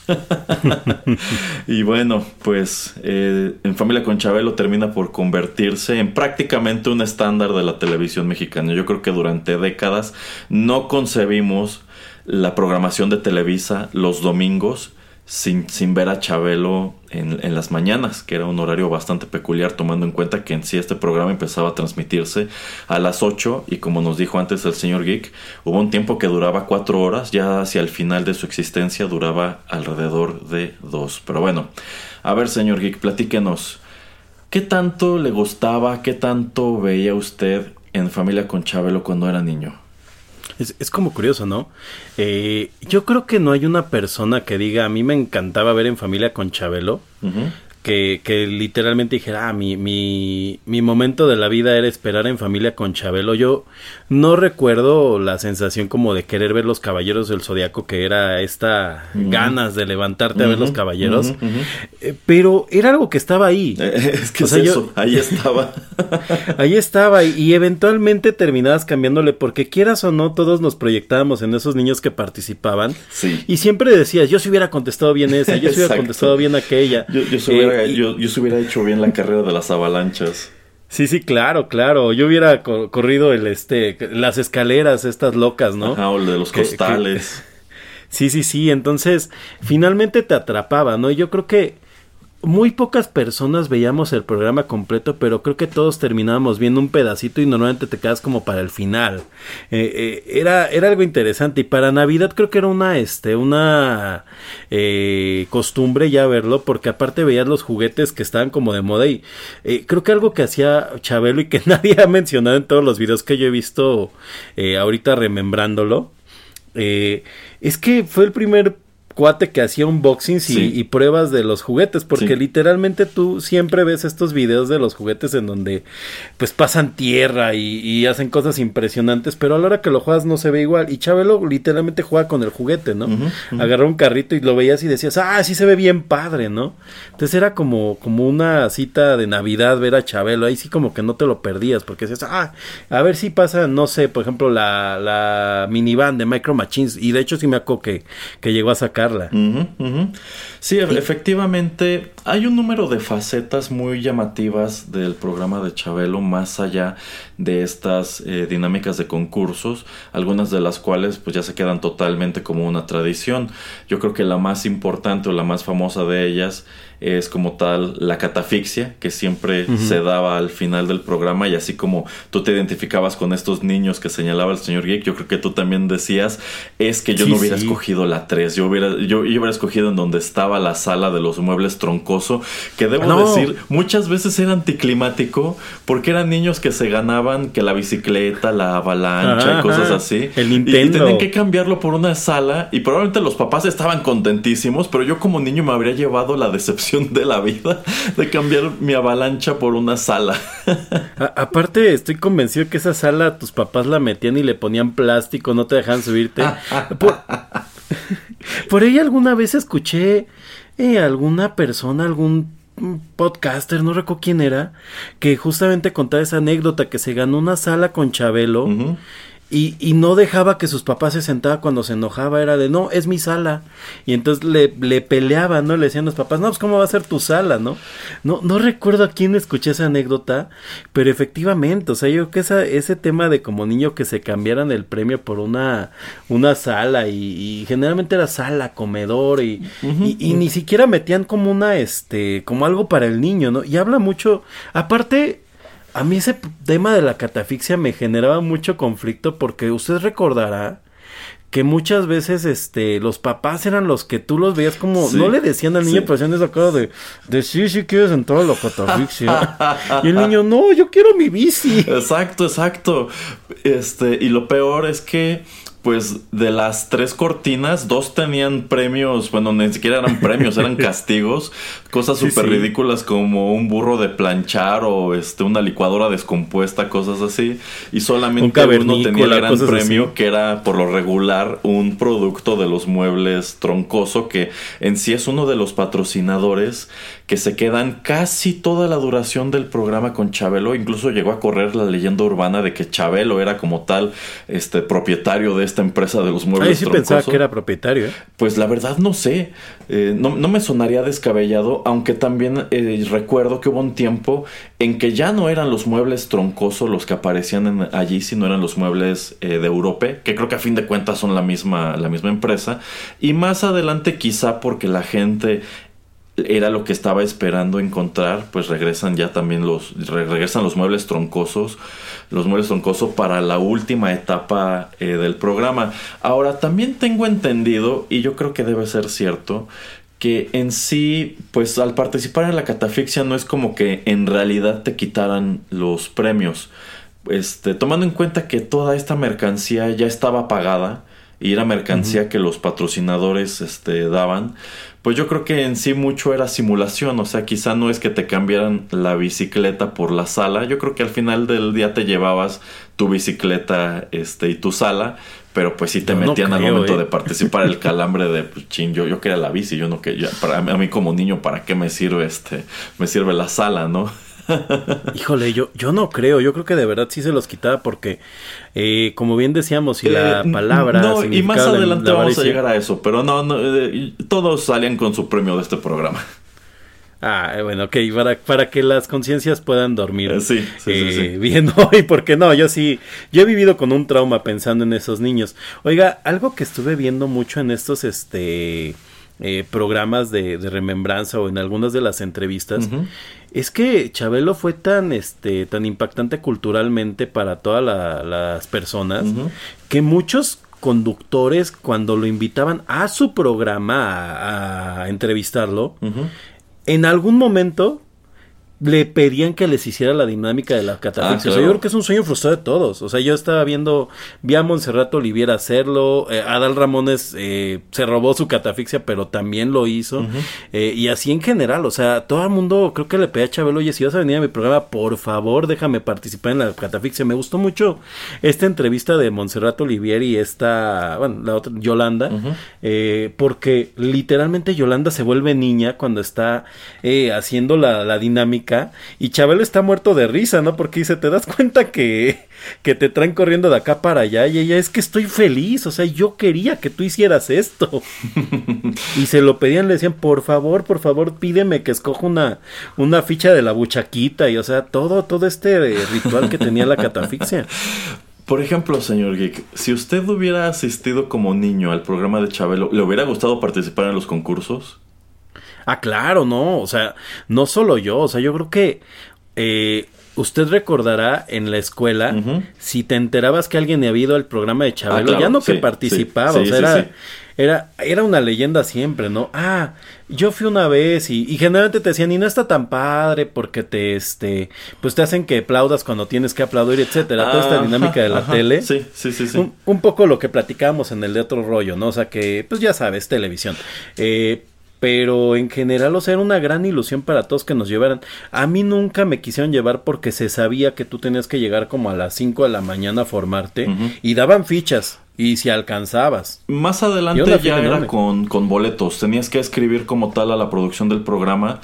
y bueno pues eh, en Familia con Chabelo termina por convertirse en prácticamente un estándar de la televisión mexicana. Yo creo que durante décadas no concebimos la programación de Televisa los domingos sin, sin ver a Chabelo en, en, las mañanas, que era un horario bastante peculiar, tomando en cuenta que en sí este programa empezaba a transmitirse a las 8 y como nos dijo antes el señor Geek, hubo un tiempo que duraba 4 horas, ya hacia el final de su existencia duraba alrededor de 2. Pero bueno, a ver señor Geek, platíquenos, ¿qué tanto le gustaba, qué tanto veía usted en familia con Chabelo cuando era niño? Es, es como curioso, ¿no? Eh, yo creo que no hay una persona que diga, a mí me encantaba ver en familia con Chabelo, que, que literalmente dijera, ah, mi, mi, mi momento de la vida era esperar en familia con Chabelo. Yo no recuerdo la sensación como de querer ver los caballeros del zodiaco, que era esta ganas de levantarte a ver los caballeros, eh, pero era algo que estaba ahí. Es que O es sea, yo- eso, ahí estaba. Ahí estaba y, y eventualmente terminabas cambiándole porque quieras o no todos nos proyectábamos en esos niños que participaban Sí. y siempre decías yo si hubiera contestado bien esa, yo si hubiera contestado bien aquella. Yo, yo, se Eh, y- yo, yo se hubiera hecho bien la carrera de las avalanchas. Sí, sí, claro, claro. Yo hubiera co- corrido el este las escaleras estas locas, ¿no? Ajá, o el de los Que- que- costales. Sí, sí, sí. Entonces, finalmente te atrapaba, ¿no? Y Yo creo que muy pocas personas veíamos el programa completo, pero creo que todos terminábamos viendo un pedacito y normalmente te quedas como para el final. Eh, eh, era, era algo interesante. Y para Navidad creo que era una, este, una eh, costumbre ya verlo, porque aparte veías los juguetes que estaban como de moda. Y creo que algo que hacía Chabelo y que nadie ha mencionado en todos los videos que yo he visto ahorita remembrándolo. Es que fue el primer cuate que hacía unboxings y, Sí. y pruebas de los juguetes, porque Sí. literalmente tú siempre ves estos videos de los juguetes en donde pues pasan tierra y, y hacen cosas impresionantes, pero a la hora que lo juegas no se ve igual. Y Chabelo literalmente juega con el juguete, ¿no? Agarró un carrito y lo veías y decías, ah, sí se ve bien padre, ¿no? Entonces era como, como una cita de Navidad ver a Chabelo, ahí sí como que no te lo perdías, porque decías, ah, a ver si pasa, no sé, por ejemplo, la, la minivan de Micro Machines, y de hecho sí me acuerdo que, que llegó a sacarla. Sí, efectivamente, hay un número de facetas muy llamativas del programa de Chabelo, más allá de estas eh, dinámicas de concursos, algunas de las cuales pues ya se quedan totalmente como una tradición. Yo creo que la más importante o la más famosa de ellas es como tal la catafixia, que siempre se daba al final del programa y así como tú te identificabas con estos niños que señalaba el señor Geek, yo creo que tú también decías, es que yo Sí, no hubiera sí. escogido la 3, yo hubiera, yo, yo hubiera escogido en donde estaba la sala de los muebles troncoso, que debo No. decir, muchas veces era anticlimático porque eran niños que se ganaban que la bicicleta, la avalancha Ajá, y cosas ajá. así. El Y- Y, Nintendo. tenían que cambiarlo por una sala y probablemente los papás estaban contentísimos, pero yo como niño me habría llevado la decepción de la vida de cambiar mi avalancha por una sala. A- aparte, estoy convencido que esa sala tus papás la metían y le ponían plástico, no te dejaban subirte. Por, por ahí alguna vez escuché eh, alguna persona, algún podcaster, no recuerdo quién era, que justamente contaba esa anécdota que se ganó una sala con Chabelo. Y, y no dejaba que sus papás se sentara cuando se enojaba, era de no, es mi sala. Y entonces le, le peleaban, ¿no? Le decían los papás, no, pues cómo va a ser tu sala, ¿no? No, no recuerdo a quién escuché esa anécdota, pero efectivamente, o sea, yo creo que esa, ese tema de como niño que se cambiaran el premio por una, una sala, y, y generalmente era sala, comedor, y, y, y ni siquiera metían como una, este, como algo para el niño, ¿no? Y habla mucho, aparte, a mí ese tema de la catafixia me generaba mucho conflicto porque usted recordará que muchas veces este los papás eran los que tú los veías como Sí, no le decían al niño sí. pero hacían esa cara de de sí sí quieres entrar a la catafixia y el niño no yo quiero mi bici Exacto, exacto. Este, y lo peor es que, pues, de las tres cortinas, dos tenían premios, bueno, ni siquiera eran premios, eran castigos, cosas súper sí. ridículas como un burro de planchar o este, una licuadora descompuesta, cosas así. Y Un solamente uno tenía el gran premio así. que era por lo regular un producto de los muebles troncoso, que en sí es uno de los patrocinadores que se quedan casi toda la duración del programa con Chabelo. Incluso llegó a correr la leyenda urbana de que Chabelo era como tal este propietario de esta empresa de los muebles Ay, sí pensaba que era propietario ¿eh? Pues la verdad no sé, Eh, no, no me sonaría descabellado, aunque también eh, recuerdo que hubo un tiempo en que ya no eran los muebles troncosos los que aparecían en- allí, sino eran los muebles eh, de Europe, que creo que a fin de cuentas son la misma, la misma empresa, y más adelante quizá porque la gente era lo que estaba esperando encontrar, pues regresan ya también los re- regresan los muebles troncosos, los muebles troncosos para la última etapa eh, del programa. Ahora también tengo entendido y yo creo que debe ser cierto que en sí, pues al participar en la catafixia no es como que en realidad te quitaran los premios. este, tomando en cuenta que toda esta mercancía ya estaba pagada y era mercancía que los patrocinadores este, daban, pues yo creo que en sí mucho era simulación, o sea, quizá no es que te cambiaran la bicicleta por la sala, yo creo que al final del día te llevabas tu bicicleta este, y tu sala, pero pues sí te no metían al creo, momento ¿eh? de participar el calambre de pues, chin, yo, yo quería la bici, yo no quería, para a mí como niño, ¿para qué me sirve este, me sirve la sala, no? Híjole, yo, yo no creo, yo creo que de verdad sí se los quitaba porque, eh, como bien decíamos, si la Eh, palabra... No, y más la- adelante la vamos a llegar a eso, pero no, no eh, todos salían con su premio de este programa. Ah, eh, bueno, ok, para, para que las conciencias puedan dormir Eh, sí, sí, eh, sí. bien hoy, porque no, yo sí, yo he vivido con un trauma pensando en esos niños. Oiga, algo que estuve viendo mucho en estos, este, eh, programas de, de remembranza o en algunas de las entrevistas. Es que Chabelo fue tan, este, tan impactante culturalmente para todas la- las personas que muchos conductores cuando lo invitaban a su programa a- a entrevistarlo, en algún momento le pedían que les hiciera la dinámica de la catafixia. Ah, O sea, claro. yo creo que es un sueño frustrado de todos. O sea, yo estaba viendo, vi a Monserrato Oliviera hacerlo, eh, Adal Ramones eh, se robó su catafixia, pero también lo hizo. Eh, y así en general, o sea, todo el mundo creo que le pedía a Chabelo, oye, si vas a venir a mi programa, por favor, déjame participar en la catafixia. Me gustó mucho esta entrevista de Monserrato Oliviera y esta, bueno, la otra, Yolanda, eh, porque literalmente Yolanda se vuelve niña cuando está eh, haciendo la, la dinámica y Chabelo está muerto de risa, ¿no? Porque dice, te das cuenta que, que te traen corriendo de acá para allá y ella es que estoy feliz, o sea, yo quería que tú hicieras esto. y se lo pedían, le decían, por favor, por favor, pídeme que escoja una, una ficha de la buchaquita y o sea, todo, todo este eh, ritual que tenía la catafixia. Por ejemplo, señor Geek, si usted hubiera asistido como niño al programa de Chabelo, ¿le hubiera gustado participar en los concursos? Ah, claro, no, o sea, no solo yo, o sea, yo creo que eh, usted recordará en la escuela, si te enterabas que alguien había ido al programa de Chabelo, Ah, claro, ya no que sí, participaba, sí, o sea, era. Era, era una leyenda siempre, ¿no? Ah, yo fui una vez y, y generalmente te decían, y no está tan padre porque te, este, pues te hacen que aplaudas cuando tienes que aplaudir, etcétera, toda esta Ah, dinámica de la ajá, tele. Sí, sí, sí, sí. Un, un poco lo que platicábamos en el de otro rollo, ¿no? O sea que, pues ya sabes, televisión. Eh, pero en general, o sea, era una gran ilusión para todos que nos llevaran. A mí nunca me quisieron llevar porque se sabía que tú tenías que llegar como a las 5 de la mañana a formarte y daban fichas y si alcanzabas. Más adelante ya era con, con boletos. Tenías que escribir como tal a la producción del programa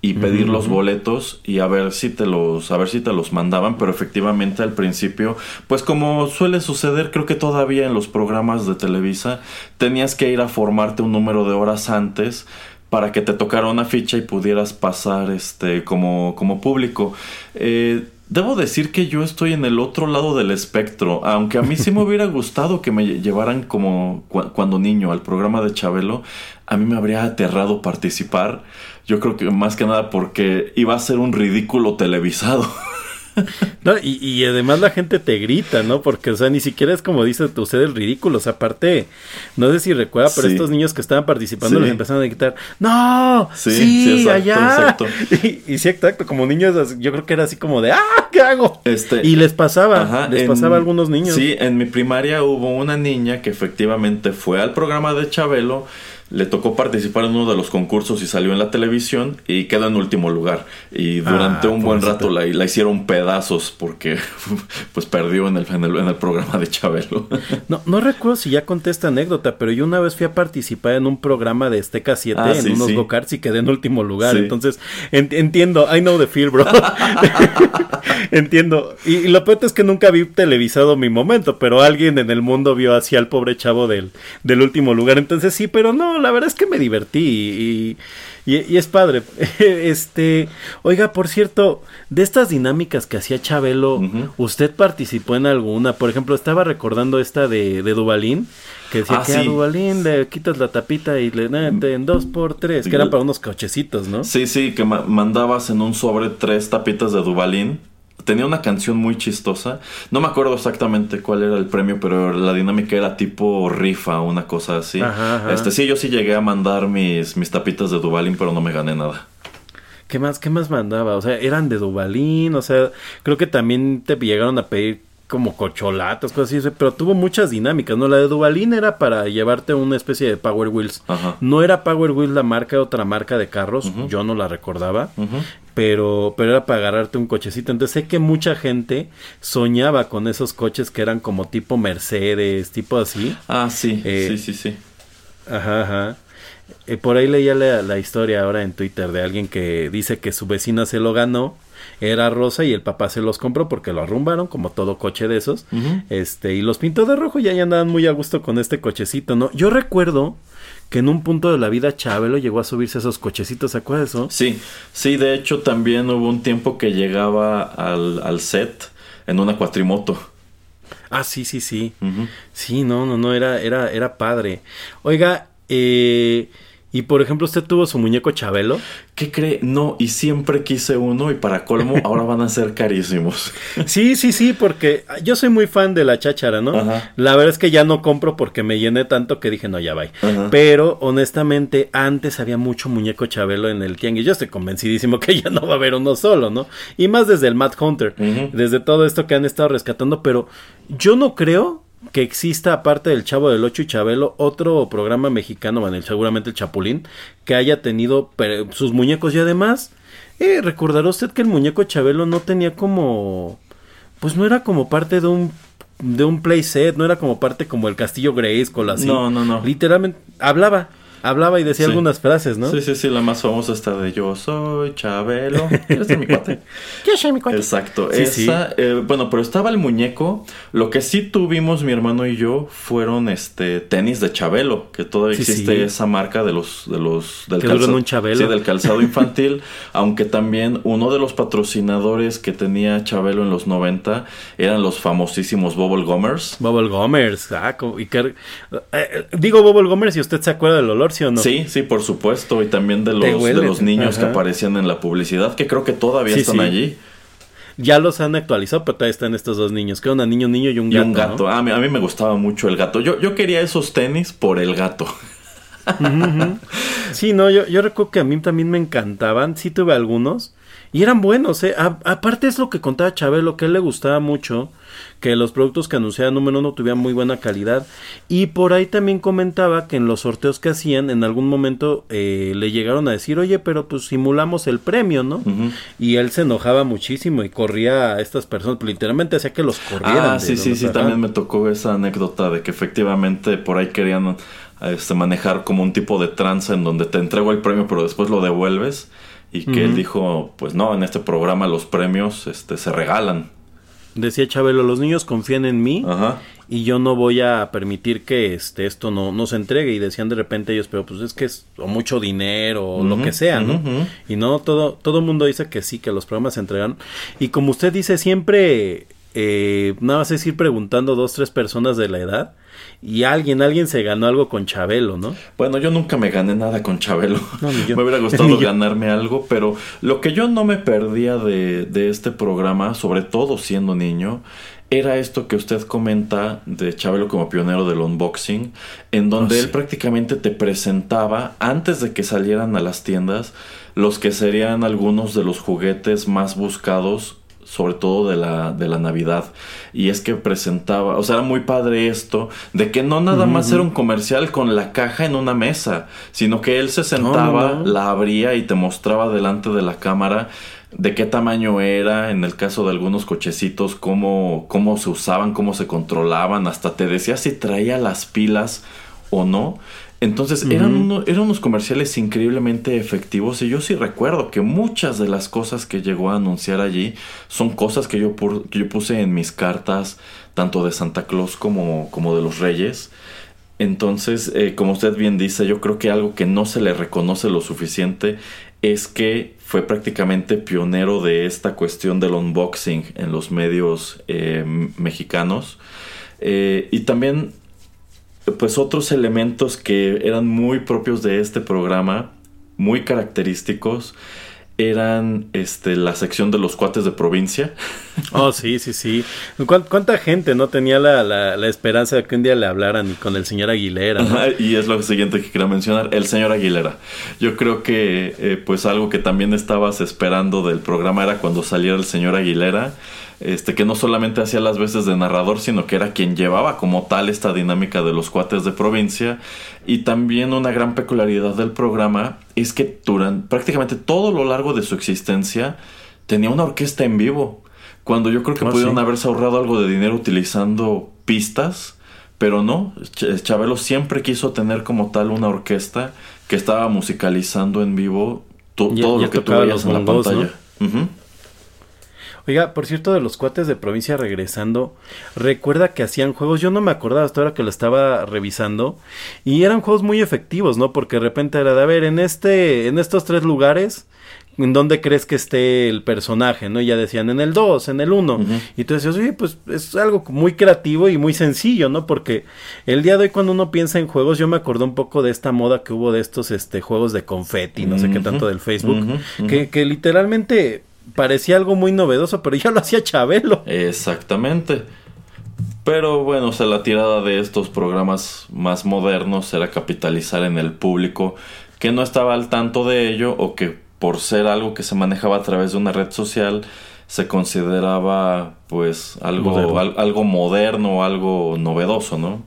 y pedir los boletos y a ver si te los a ver si te los mandaban, pero efectivamente al principio, pues como suele suceder, creo que todavía en los programas de Televisa tenías que ir a formarte un número de horas antes para que te tocara una ficha y pudieras pasar este como como público. Eh, Debo decir que yo estoy en el otro lado del espectro, aunque a mí sí me hubiera gustado que me lle- llevaran como cu- cuando niño al programa de Chabelo, a mí me habría aterrado participar. Yo creo que más que nada porque iba a ser un ridículo televisado. No, y, y además la gente te grita, ¿no? Porque, o sea, ni siquiera es como dice usted el ridículo. O sea, aparte, no sé si recuerda, pero Sí. estos niños que estaban participando Sí. les empezaron a gritar, ¡No! Sí, ¡Sí! exacto, allá! exacto. Y, y sí, exacto, como niños, yo creo que era así como de, ¡Ah! ¿Qué hago? Este, y les pasaba, Ajá, les en- pasaba a algunos niños. Sí, en mi primaria hubo una niña que efectivamente fue al programa de Chabelo, le tocó participar en uno de los concursos y salió en la televisión y quedó en último lugar. Y durante Ah, un buen rato la, la hicieron pedazos porque pues perdió en el, en el, en el programa de Chabelo. No, no recuerdo si ya conté esta anécdota, pero yo una vez fui a participar en un programa de Azteca 7 Ah, en sí, unos sí. go-karts y quedé en último lugar. Sí. Entonces, en- entiendo, I know the feel, bro. entiendo. Y, y lo peor es que nunca vi televisado mi momento, pero alguien en el mundo vio así al pobre chavo del, del último lugar. Entonces, sí, pero no, la verdad es que me divertí y, y, y es padre. este, oiga, por cierto, de estas dinámicas que hacía Chabelo. ¿usted participó en alguna? Por ejemplo, estaba recordando esta de, de Dubalín, que decía Ah, que a. Dubalín le quitas la tapita y le en dos por tres, que eran para unos cochecitos, ¿no? Sí, sí, que ma- mandabas en un sobre tres tapitas de Dubalín. Tenía una canción muy chistosa. No me acuerdo exactamente cuál era el premio, pero la dinámica era tipo rifa, una cosa así. Ajá, ajá. Este sí, yo sí llegué a mandar mis, mis tapitas de Dubalín, pero no me gané nada. ¿Qué más, qué más mandaba? O sea, eran de Dubalín, o sea, creo que también te llegaron a pedir como cocholatas, cosas así, pero tuvo muchas dinámicas, ¿no? La de Dubalín era para llevarte una especie de Power Wheels. Ajá. No era Power Wheels la marca, otra marca de carros, yo no la recordaba, pero, pero era para agarrarte un cochecito. Entonces sé que mucha gente soñaba con esos coches que eran como tipo Mercedes, tipo así. Ah, sí, Eh, sí, sí, sí. Ajá, ajá. Eh, por ahí leía la, la historia ahora en Twitter de alguien que dice que su vecina se lo ganó, era rosa y el papá se los compró porque lo arrumbaron como todo coche de esos, este y los pintó de rojo y ahí andaban muy a gusto con este cochecito, ¿no? Yo recuerdo que en un punto de la vida Chabelo llegó a subirse a esos cochecitos, ¿se acuerdas de eso? Sí, sí, de hecho también hubo un tiempo que llegaba al, al set en una cuatrimoto. Ah, sí, sí, sí. Sí, no, no, no, era, era, era padre. Oiga, eh, y por ejemplo, ¿usted tuvo su muñeco Chabelo? ¿Qué cree? No, y siempre quise uno y para colmo ahora van a ser carísimos. Sí, sí, sí, porque yo soy muy fan de la cháchara, ¿no? Ajá. La verdad es que ya no compro porque me llené tanto que dije, no, ya va. Pero honestamente, antes había mucho muñeco Chabelo en el tianguis. Yo estoy convencidísimo que ya no va a haber uno solo, ¿no? Y más desde el Mad Hunter, desde todo esto que han estado rescatando, pero yo no creo que exista, aparte del Chavo del Ocho y Chabelo, otro programa mexicano, bueno, seguramente el Chapulín, que haya tenido sus muñecos y además, eh, recordará usted que el muñeco Chabelo no tenía como, pues no era como parte de un de un playset, no era como parte como el Castillo Grayskull así. No, no, no. Literalmente hablaba, hablaba y decía Sí. algunas frases, ¿no? Sí, sí, sí, la más famosa está de Yo soy Chabelo. ¿Quieres ser mi cuate? Yo soy mi cuate. Exacto. Sí, Esa, eh, bueno, pero estaba el muñeco. Lo que sí tuvimos mi hermano y yo fueron este tenis de Chabelo, que todavía Sí, existe sí. esa marca de los de los del Que duran un Chabelo. Sí, del calzado infantil, aunque también uno de los patrocinadores que tenía Chabelo en los 90 eran los famosísimos Bubble Gummers. Bubble Gomers, ah, y que- eh, eh, digo Bubble Gomers y usted se acuerda del olor, ¿sí o no? Sí, sí, por supuesto, y también de los, de los niños que aparecían en la publicidad, que creo que todavía Sí, están sí. allí. Ya los han actualizado, pero todavía están estos dos niños, que era un niño, un niño y un Y gato. un gato. ¿no? Ah, a, mí, a mí me gustaba mucho el gato. Yo, yo quería esos tenis por el gato. Sí, no, yo, yo recuerdo que a mí también me encantaban, sí tuve algunos, y eran buenos, ¿eh? A- aparte es lo que contaba Chabelo, que a él le gustaba mucho, que los productos que anunciaba número uno tuvieran muy buena calidad, y por ahí también comentaba que en los sorteos que hacían, en algún momento eh, le llegaron a decir, oye, pero pues simulamos el premio, ¿no? Y él se enojaba muchísimo y corría a estas personas, literalmente hacía que los corrieran. Ah, sí, sí, sí. También me tocó esa anécdota de que efectivamente por ahí querían este, manejar como un tipo de tranza en donde te entrego el premio, pero después lo devuelves. Y que él dijo, pues no, en este programa los premios este, se regalan. Decía Chabelo, los niños confían en mí. Ajá. y yo no voy a permitir que este esto no, no se entregue y decían de repente ellos pero pues es que es o mucho dinero o lo que sea no y no todo todo mundo dice que sí que los programas se entregan y como usted dice siempre eh, nada más es ir preguntando dos tres personas de la edad y alguien alguien se ganó algo con Chabelo no Bueno, yo nunca me gané nada con Chabelo. No, ni yo. me hubiera gustado ganarme algo, pero lo que yo no me perdía de, de este programa, sobre todo siendo niño, era esto que usted comenta de Chabelo como pionero del unboxing, en donde Oh, él prácticamente te presentaba, antes de que salieran a las tiendas, los que serían algunos de los juguetes más buscados sobre todo de la, de la Navidad. Y es que presentaba, o sea, era muy padre esto, de que no nada más era un comercial con la caja en una mesa, sino que él se sentaba, no. la abría y te mostraba delante de la cámara de qué tamaño era, en el caso de algunos cochecitos, cómo, cómo se usaban, cómo se controlaban, hasta te decía si traía las pilas o no. Entonces eran, uno- eran unos comerciales increíblemente efectivos y yo sí recuerdo que muchas de las cosas que llegó a anunciar allí son cosas que yo, que yo puse en mis cartas, tanto de Santa Claus como, como de los Reyes. Entonces, eh, como usted bien dice, yo creo que algo que no se le reconoce lo suficiente es que fue prácticamente pionero de esta cuestión del unboxing en los medios eh, mexicanos. Eh, y también pues otros elementos que eran muy propios de este programa, muy característicos, eran este, la sección de los cuates de provincia. Oh, sí, sí, sí. ¿Cuán- ¿Cuánta gente no tenía la, la, la esperanza de que un día le hablaran y con el señor Aguilera? ¿no? Ajá, y es lo siguiente que quería mencionar, el señor Aguilera. Yo creo que eh, pues algo que también estabas esperando del programa era cuando saliera el señor Aguilera, este que no solamente hacía las veces de narrador, sino que era quien llevaba como tal esta dinámica de los cuates de provincia. Y también una gran peculiaridad del programa es que durante prácticamente todo lo largo de su existencia tenía una orquesta en vivo. Cuando yo creo que Ah, pudieron sí. haberse ahorrado algo de dinero utilizando pistas, pero no, Ch- Chabelo siempre quiso tener como tal una orquesta que estaba musicalizando en vivo to- Ya- todo ya lo que tú veías en la pantalla. Oiga, por cierto, de los cuates de provincia regresando, recuerda que hacían juegos, yo no me acordaba hasta ahora que lo estaba revisando, y eran juegos muy efectivos, ¿no? Porque de repente era de, a ver, en este, en estos tres lugares, ¿en dónde crees que esté el personaje, no? Y ya decían, en el 2, en el 1, Ujú. y tú decías, oye, pues es algo muy creativo y muy sencillo, ¿no? Porque el día de hoy cuando uno piensa en juegos, yo me acordé un poco de esta moda que hubo de estos, este, juegos de confeti, no sé qué tanto del Facebook, que literalmente parecía algo muy novedoso, pero ya lo hacía Chabelo. Exactamente. Pero bueno, o sea, la tirada de estos programas más modernos era capitalizar en el público que no estaba al tanto de ello o que por ser algo que se manejaba a través de una red social se consideraba pues algo Moderno. al- algo moderno, algo novedoso, ¿no?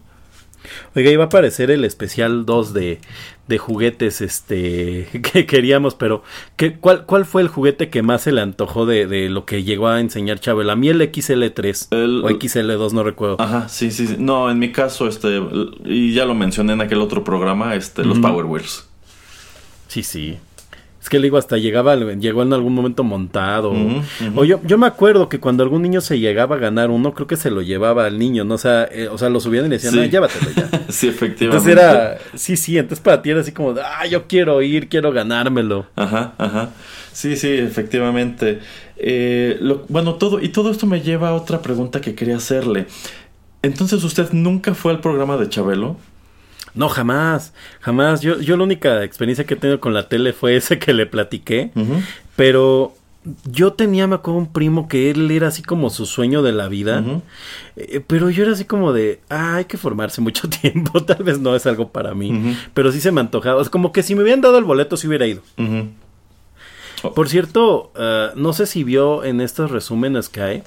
Oiga, iba a aparecer el especial 2 de, de juguetes este que queríamos, pero ¿qué, cuál, ¿cuál fue el juguete que más se le antojó de, de lo que llegó a enseñar Chabelo? A mí el XL3 El- o XL2, no recuerdo. Ajá, sí, sí, sí. No, en mi caso, este, y ya lo mencioné en aquel otro programa, este, los Ujú. Power Wheels. Sí, sí. Es que le digo, hasta llegaba, llegó en algún momento montado. O yo, yo me acuerdo que cuando algún niño se llegaba a ganar uno, creo que se lo llevaba al niño, ¿no? O sea, eh, o sea lo subían y le decían, Sí. "Ah, llévatelo ya. sí, efectivamente. Entonces era, sí, sí, entonces para ti era así como, ah, yo quiero ir, quiero ganármelo. Ajá, ajá. Sí, sí, efectivamente. Eh, lo- bueno, todo, y todo esto me lleva a otra pregunta que quería hacerle. Entonces, ¿usted nunca fue al programa de Chabelo? No, jamás, jamás. Yo, yo la única experiencia que he tenido con la tele fue esa que le platiqué, pero yo tenía, me acuerdo, un primo que él era así como su sueño de la vida, eh, pero yo era así como de, ah, hay que formarse mucho tiempo, tal vez no es algo para mí, pero sí se me antojaba, es como que si me hubieran dado el boleto, sí hubiera ido. Ujú. Por cierto, eh, no sé si vio en estos resúmenes que hay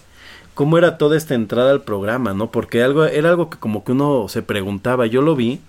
cómo era toda esta entrada al programa, ¿no? Porque algo era algo que como que uno se preguntaba, yo lo vi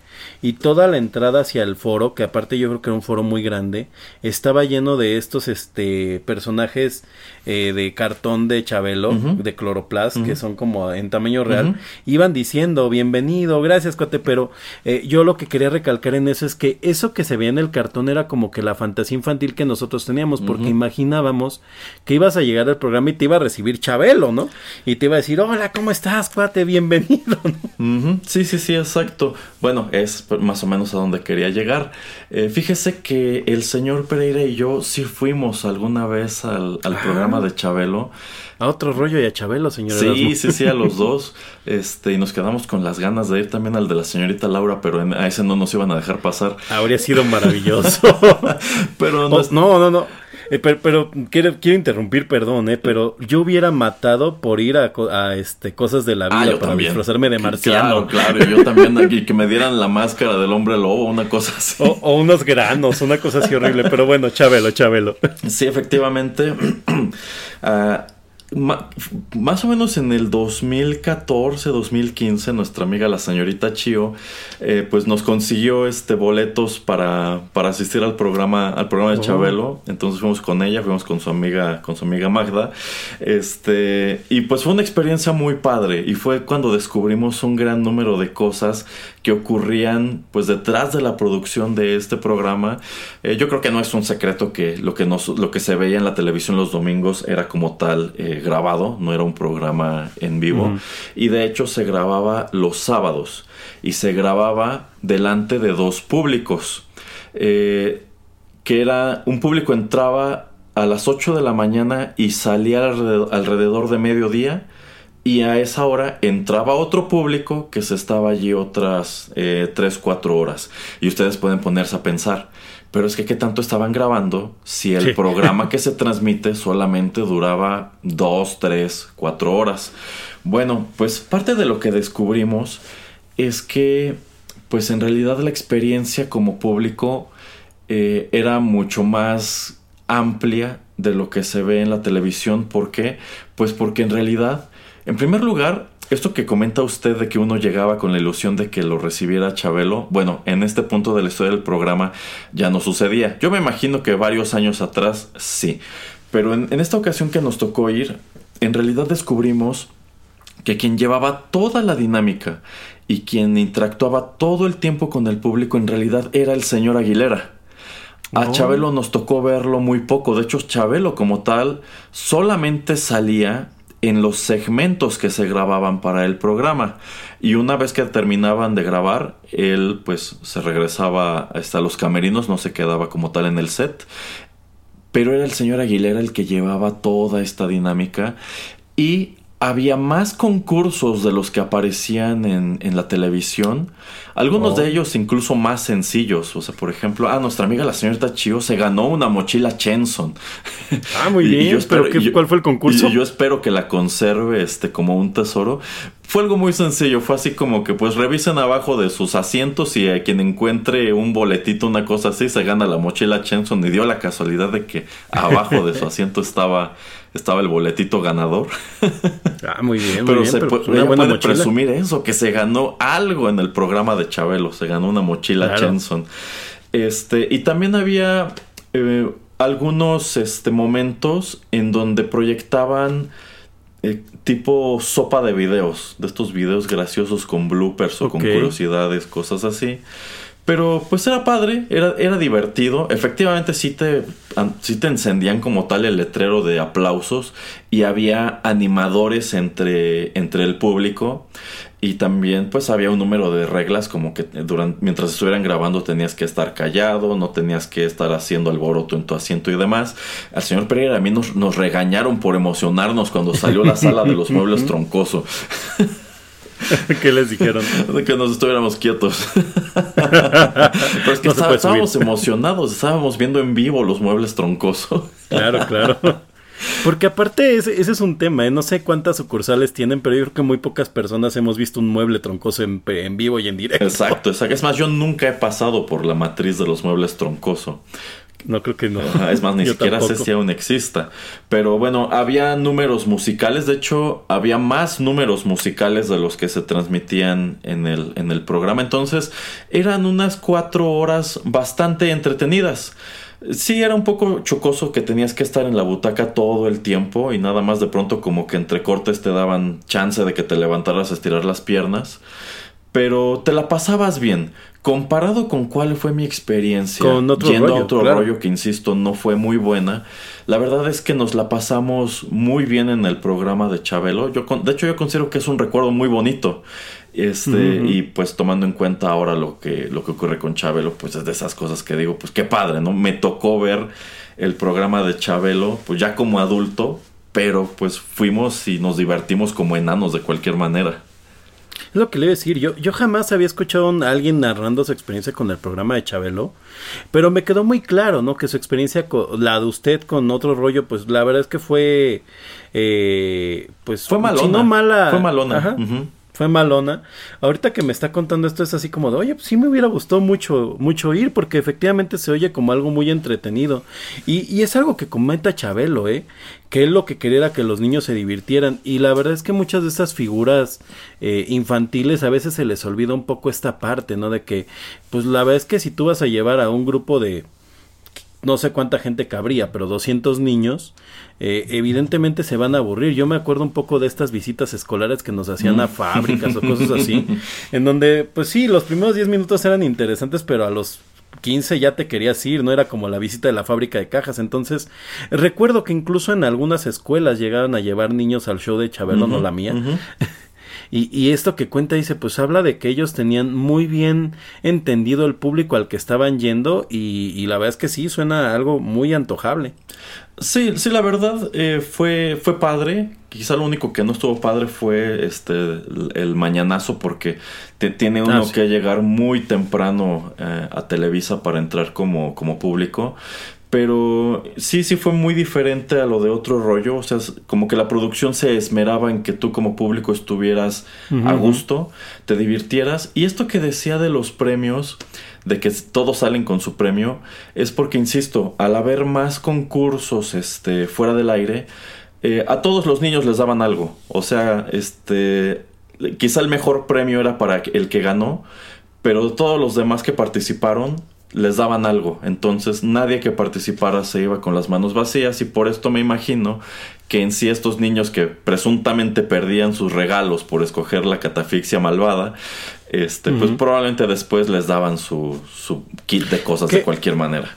y toda la entrada hacia el foro, que aparte yo creo que era un foro muy grande, estaba lleno de estos este personajes eh, de cartón de Chabelo, de Cloroplast, que son como en tamaño real, iban diciendo bienvenido, gracias cuate, pero eh, yo lo que quería recalcar en eso es que eso que se veía en el cartón era como que la fantasía infantil que nosotros teníamos, porque imaginábamos que ibas a llegar al programa y te iba a recibir Chabelo, ¿no? Y te iba a decir, hola, ¿cómo estás, cuate? Bienvenido, ¿no? Sí, sí, sí, exacto. Bueno, es más o menos a donde quería llegar. Eh, fíjese que el señor Pereira y yo sí fuimos alguna vez al, al Ah. programa de Chabelo. A otro rollo y a Chabelo, señor. Sí, Erasmo. sí, sí, a los dos. Este, y nos quedamos con las ganas de ir también al de la señorita Laura, pero en- a ese no nos iban a dejar pasar. Habría sido maravilloso. Pero no, Oh, no, no, no. Eh, pero pero quiero, quiero interrumpir, perdón, eh, pero yo hubiera matado por ir a, a, este cosas de la vida Ah, yo para también. disfrazarme de Claro, marciano. claro, yo también. Y que me dieran la máscara del hombre lobo, una cosa así. O, o unos granos, una cosa así horrible. Pero bueno, Chabelo, Chabelo. Sí, efectivamente. Ma- más o menos en el 2014, 2015, nuestra amiga la señorita Chio, eh, pues nos consiguió este boletos para, para asistir al programa, al programa de Oh. Chabelo. Entonces fuimos con ella, fuimos con su amiga, con su amiga Magda. Este, y pues fue una experiencia muy padre. Y fue cuando descubrimos un gran número de cosas que ocurrían pues detrás de la producción de este programa. Eh, yo creo que no es un secreto que lo que nos, lo que se veía en la televisión los domingos era como tal eh, grabado, no era un programa en vivo. Y de hecho se grababa los sábados y se grababa delante de dos públicos. Eh, que era un público entraba a las 8 de la mañana y salía alrededor, alrededor de mediodía, y a esa hora entraba otro público que se estaba allí otras eh, 3, 4 horas. Y ustedes pueden ponerse a pensar, pero es que qué tanto estaban grabando si el Sí. programa que se transmite solamente duraba 2, 3, 4 horas. Bueno, pues parte de lo que descubrimos es que pues en realidad la experiencia como público eh, era mucho más amplia de lo que se ve en la televisión. ¿Por qué? Pues porque en realidad, en primer lugar, esto que comenta usted de que uno llegaba con la ilusión de que lo recibiera Chabelo, bueno, en este punto de la historia del programa ya no sucedía. Yo me imagino que varios años atrás sí. Pero en, en esta ocasión que nos tocó ir, en realidad descubrimos que quien llevaba toda la dinámica y quien interactuaba todo el tiempo con el público en realidad era el señor Aguilera. A Oh. Chabelo nos tocó verlo muy poco. De hecho, Chabelo como tal solamente salía en los segmentos que se grababan para el programa. Y una vez que terminaban de grabar, él pues se regresaba hasta los camerinos, no se quedaba como tal en el set. Pero era el señor Aguilera el que llevaba toda esta dinámica y había más concursos de los que aparecían en, en la televisión. Algunos Oh. de ellos incluso más sencillos. O sea, por ejemplo, ah, nuestra amiga la señorita Chio se ganó una mochila Chenson. Ah, muy Y- y bien. yo espero- ¿Pero qué- yo- cuál fue el concurso? Y yo espero que la conserve este, como un tesoro. Fue algo muy sencillo. Fue así como que pues revisen abajo de sus asientos y a quien encuentre un boletito, una cosa así, se gana la mochila Chenson. Y dio la casualidad de que abajo de su asiento estaba, estaba el boletito ganador. Ah, muy bien, muy pero bien. se pero pu- pues una ella buena puede mochila. presumir eso, que se ganó algo en el programa de Chabelo. Se ganó una mochila Claro. Chenson. Este, y también había eh, algunos este, momentos en donde proyectaban eh, tipo sopa de videos, de estos videos graciosos con bloopers o con curiosidades, cosas así. Pero pues era padre, era, era divertido. Efectivamente sí te, sí te encendían como tal el letrero de aplausos y había animadores entre, entre el público. Y también pues había un número de reglas como que durante, mientras estuvieran grabando tenías que estar callado, no tenías que estar haciendo alboroto en tu asiento y demás. Al señor Pereira a mí nos, nos regañaron por emocionarnos cuando salió la sala de los muebles troncoso. ¿Qué les dijeron? Que nos estuviéramos quietos. Pero es que No estábamos subir. emocionados, estábamos viendo en vivo los muebles troncoso. Claro, claro. Porque aparte ese, ese es un tema, ¿eh? no sé cuántas sucursales tienen, pero yo creo que muy pocas personas hemos visto un mueble troncoso en, en vivo y en directo. Exacto, exacto. Es más, yo nunca he pasado por la matriz de los muebles troncoso. No creo que no. Es más, ni siquiera sé si aún exista. Pero bueno, había números musicales. De hecho, había más números musicales de los que se transmitían en el, en el programa. Entonces, eran unas cuatro horas bastante entretenidas. Sí, era un poco chocoso que tenías que estar en la butaca todo el tiempo y nada más de pronto como que entre cortes te daban chance de que te levantaras a estirar las piernas. Pero te la pasabas bien. Comparado con cuál fue mi experiencia Con otro yendo rollo, a otro claro. rollo que insisto no fue muy buena. La verdad es que nos la pasamos muy bien en el programa de Chabelo. Yo con- de hecho yo considero que es un recuerdo muy bonito. Este, y pues tomando en cuenta ahora lo que, lo que ocurre con Chabelo, pues es de esas cosas que digo, pues qué padre, ¿no? Me tocó ver el programa de Chabelo, pues ya como adulto, pero pues fuimos y nos divertimos como enanos de cualquier manera. Es lo que le iba a decir. Yo, yo jamás había escuchado a alguien narrando su experiencia con el programa de Chabelo. Pero me quedó muy claro, ¿no? Que su experiencia, con, la de usted con otro rollo, pues la verdad es que fue. eh, pues. Fue malona. si no mala. Fue malona. Ajá. Fue malona. Ahorita que me está contando esto es así como de, oye, pues sí me hubiera gustado mucho, mucho ir porque efectivamente se oye como algo muy entretenido. Y, y es algo que comenta Chabelo, ¿eh? Que él lo que quería era que los niños se divirtieran. Y la verdad es que muchas de estas figuras eh, infantiles a veces se les olvida un poco esta parte, ¿no? De que, pues la verdad es que si tú vas a llevar a un grupo de no sé cuánta gente cabría, pero 200 niños, eh, evidentemente se van a aburrir. Yo me acuerdo un poco de estas visitas escolares que nos hacían a fábricas o cosas así, en donde, pues sí, los primeros 10 minutos eran interesantes, pero a los 15 ya te querías ir, no era como la visita de la fábrica de cajas. Entonces, recuerdo que incluso en algunas escuelas llegaron a llevar niños al show de Chabelo, no la mía. Y, y esto que cuenta dice, pues habla de que ellos tenían muy bien entendido el público al que estaban yendo y, y la verdad es que sí, suena algo muy antojable. Sí, sí, la verdad eh, fue, fue padre. Quizá lo único que no estuvo padre fue este el, el mañanazo porque te- tiene uno Ah, sí. que llegar muy temprano eh, a Televisa para entrar como, como público. Pero sí, sí fue muy diferente a lo de otro rollo. O sea, como que la producción se esmeraba en que tú como público estuvieras a gusto, te divirtieras. Y esto que decía de los premios, de que todos salen con su premio, es porque, insisto, al haber más concursos este, fuera del aire, eh, a todos los niños les daban algo. O sea, este, quizá el mejor premio era para el que ganó, pero todos los demás que participaron les daban algo. Entonces nadie que participara se iba con las manos vacías y por esto me imagino que en sí estos niños que presuntamente perdían sus regalos por escoger la catafixia malvada, este, pues probablemente después les daban su, su kit de cosas de cualquier manera.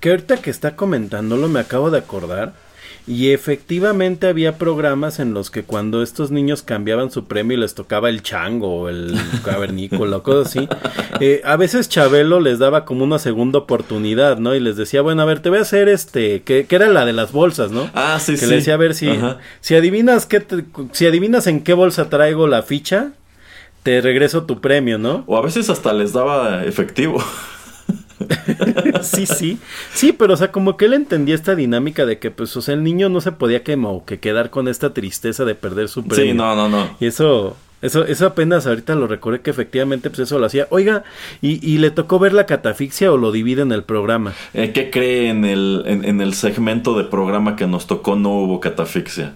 Que ahorita que está comentándolo me acabo de acordar. Y efectivamente había programas en los que cuando estos niños cambiaban su premio y les tocaba el chango o el cavernícola o cosas así, eh, a veces Chabelo les daba como una segunda oportunidad, ¿no? Y les decía, bueno, a ver, te voy a hacer este, que, que era la de las bolsas, ¿no? Ah, sí, que sí. le decía a ver si, Ajá. si adivinas qué te- si adivinas en qué bolsa traigo la ficha, te regreso tu premio, ¿no? O a veces hasta les daba efectivo. sí, sí. Sí, pero o sea, como que él entendía esta dinámica de que, pues, o sea, el niño no se podía como que quedar con esta tristeza de perder su premio. Sí, no, no, no. Y eso, eso, eso apenas ahorita lo recordé que efectivamente, pues eso lo hacía. Oiga, ¿y, y le tocó ver la catafixia o lo divide en el programa? Eh, ¿Qué cree en el, en, en el segmento de programa que nos tocó no hubo catafixia?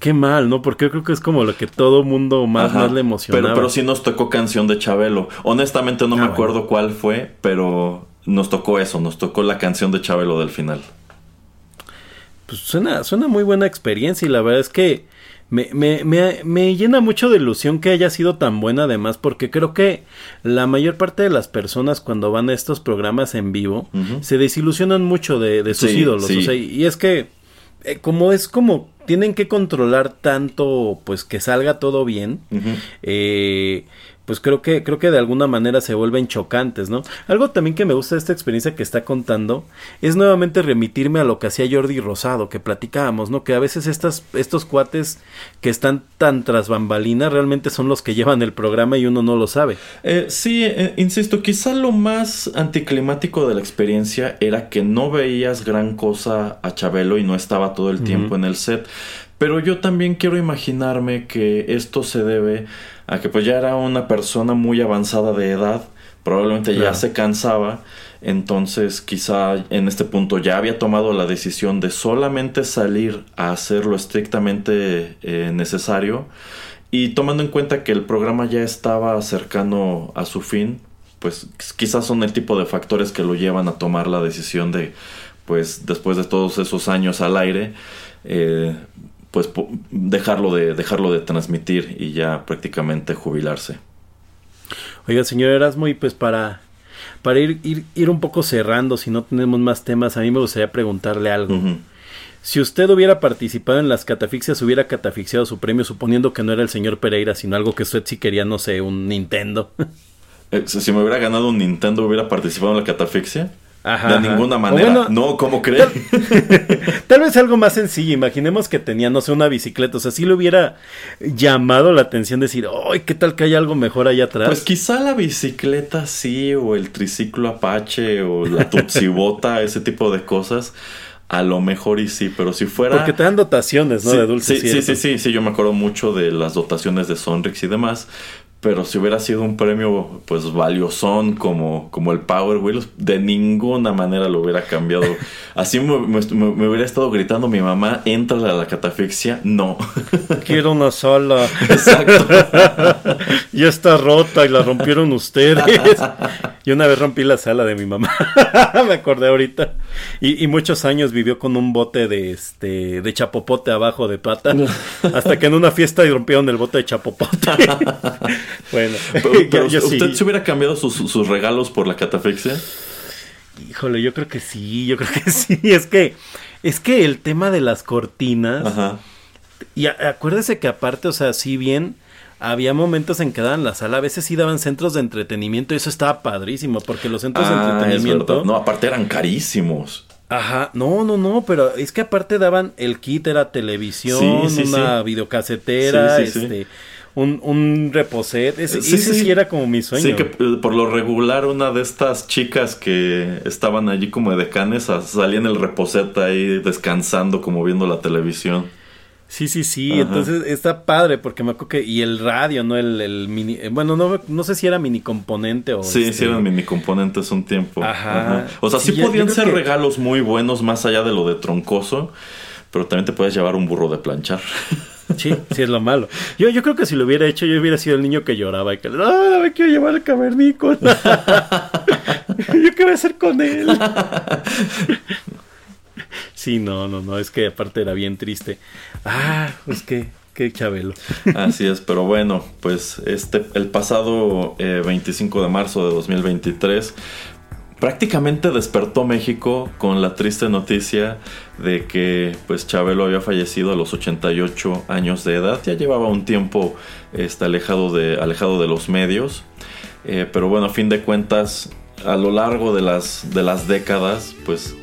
Qué mal, ¿no? Porque yo creo que es como lo que todo mundo más, Ajá. más le emocionaba. Pero, pero sí nos tocó canción de Chabelo. Honestamente no Ah, me bueno. acuerdo cuál fue, pero nos tocó eso, nos tocó la canción de Chabelo del final. pues suena, suena muy buena experiencia y la verdad es que me, me, me, me llena mucho de ilusión que haya sido tan buena además porque creo que la mayor parte de las personas cuando van a estos programas en vivo se desilusionan mucho de, de sus Sí, ídolos. sí. O sea, y es que eh, como es como tienen que controlar tanto pues que salga todo bien, eh, pues creo que creo que de alguna manera se vuelven chocantes, ¿no? Algo también que me gusta de esta experiencia que está contando es nuevamente remitirme a lo que hacía Jordi Rosado, que platicábamos, ¿no? Que a veces estas estos cuates que están tan tras bambalinas realmente son los que llevan el programa y uno no lo sabe. Eh, sí, eh, insisto, quizá lo más anticlimático de la experiencia era que no veías gran cosa a Chabelo y no estaba todo el tiempo en el set. Pero yo también quiero imaginarme que esto se debe a que pues ya era una persona muy avanzada de edad, probablemente ya se cansaba, entonces quizá en este punto ya había tomado la decisión de solamente salir a hacer lo estrictamente eh, necesario y tomando en cuenta que el programa ya estaba cercano a su fin, pues quizás son el tipo de factores que lo llevan a tomar la decisión de, pues después de todos esos años al aire, eh, pues dejarlo de, dejarlo de transmitir y ya prácticamente jubilarse. Oiga, señor Erasmo, y pues para, para ir, ir, ir un poco cerrando, si no tenemos más temas, a mí me gustaría preguntarle algo. Si usted hubiera participado en las catafixias, hubiera catafixiado su premio, suponiendo que no era el señor Pereira, sino algo que usted sí quería, no sé, un Nintendo. Eh, si me hubiera ganado un Nintendo, hubiera participado en la catafixia. Ajá, de ninguna manera. bueno- no, ¿cómo creen? Tal vez algo más sencillo, imaginemos que tenía, no sé, una bicicleta, o sea, sí le hubiera llamado la atención decir, ¡ay, qué tal que hay algo mejor allá atrás! Pues quizá la bicicleta sí, o el triciclo Apache, o la Tutsibota, ese tipo de cosas. A lo mejor y sí, pero si fuera. Porque te dan dotaciones, ¿no? sí, de dulces. sí, sí, sí, sí, sí, yo me acuerdo mucho de las dotaciones de Sonrix y demás. Pero si hubiera sido un premio, pues valiosón como, como el Power Wheels, de ninguna manera lo hubiera cambiado. Así me, me- me- me hubiera estado gritando mi mamá, entra a la catafixia. No. Quiero una sala. Exacto. ya está rota y la rompieron ustedes. y una vez rompí la sala de mi mamá. Me acordé ahorita. Y, y muchos años vivió con un bote de este de chapopote abajo de pata. hasta que en una fiesta rompieron el bote de chapopote. bueno, Pero, yo. ¿Usted se hubiera cambiado sus, sus regalos por la catafixia? Híjole, yo creo que sí, yo creo que sí. Es que, es que el tema de las cortinas. Ajá. Y a- acuérdese que aparte, o sea, si bien había momentos en que daban la sala, a veces sí daban centros de entretenimiento y eso estaba padrísimo, porque los centros de Ah, entretenimiento... No, aparte eran carísimos. Ajá, no, no, no, pero es que aparte daban el kit, era televisión, Sí, sí, una sí. videocasetera, Sí, sí, sí. este, un, un reposet, ese, Sí, ese sí. sí era como mi sueño. Sí, que por lo regular una de estas chicas que estaban allí como de canes salía en el reposet ahí descansando como viendo la televisión. Sí, sí, sí, Ajá. entonces está padre porque me acuerdo que, y el radio, ¿no? El, el mini, eh, bueno, no, no sé si era mini componente o... Sí, este, sí eran mini componentes un tiempo. Ajá. O sea, sí, Sí, ya- podían ser que- regalos muy buenos más allá de lo de troncoso, pero también te puedes llevar un burro de planchar. Sí, sí es lo malo. Yo, yo creo que si lo hubiera hecho, yo hubiera sido el niño que lloraba y que, ¡ah, me quiero llevar el cavernícola! ¿Yo qué voy a hacer con él? sí, no, no, no, es que aparte era bien triste. Ah, pues qué, qué chabelo. Así es, pero bueno, pues este el pasado eh, 25 de marzo de 2023 prácticamente despertó México con la triste noticia de que pues Chabelo había fallecido a los 88 años de edad. Ya llevaba un tiempo este, alejado, de, alejado de los medios. Eh, pero bueno, a fin de cuentas, a lo largo de las, de las décadas, pues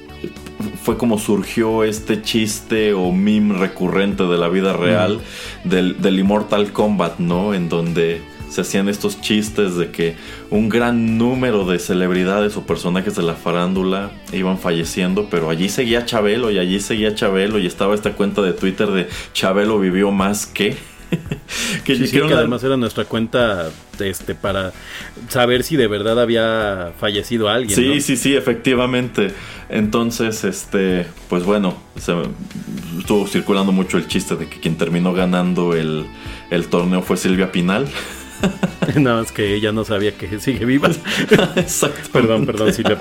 fue como surgió este chiste o meme recurrente de la vida real del, del Immortal Kombat, ¿no? En donde se hacían estos chistes de que un gran número de celebridades o personajes de la farándula iban falleciendo, pero allí seguía Chabelo y allí seguía Chabelo y estaba esta cuenta de Twitter de Chabelo vivió más que... que, Sí, sí, que además era nuestra cuenta este, para saber si de verdad había fallecido alguien. Sí, ¿no? sí, sí, efectivamente. Entonces, este, pues bueno, se, estuvo circulando mucho el chiste de que quien terminó ganando el, el torneo fue Silvia Pinal. Nada más que ella no sabía que sigue viva. Exacto. perdón, perdón, Silvia.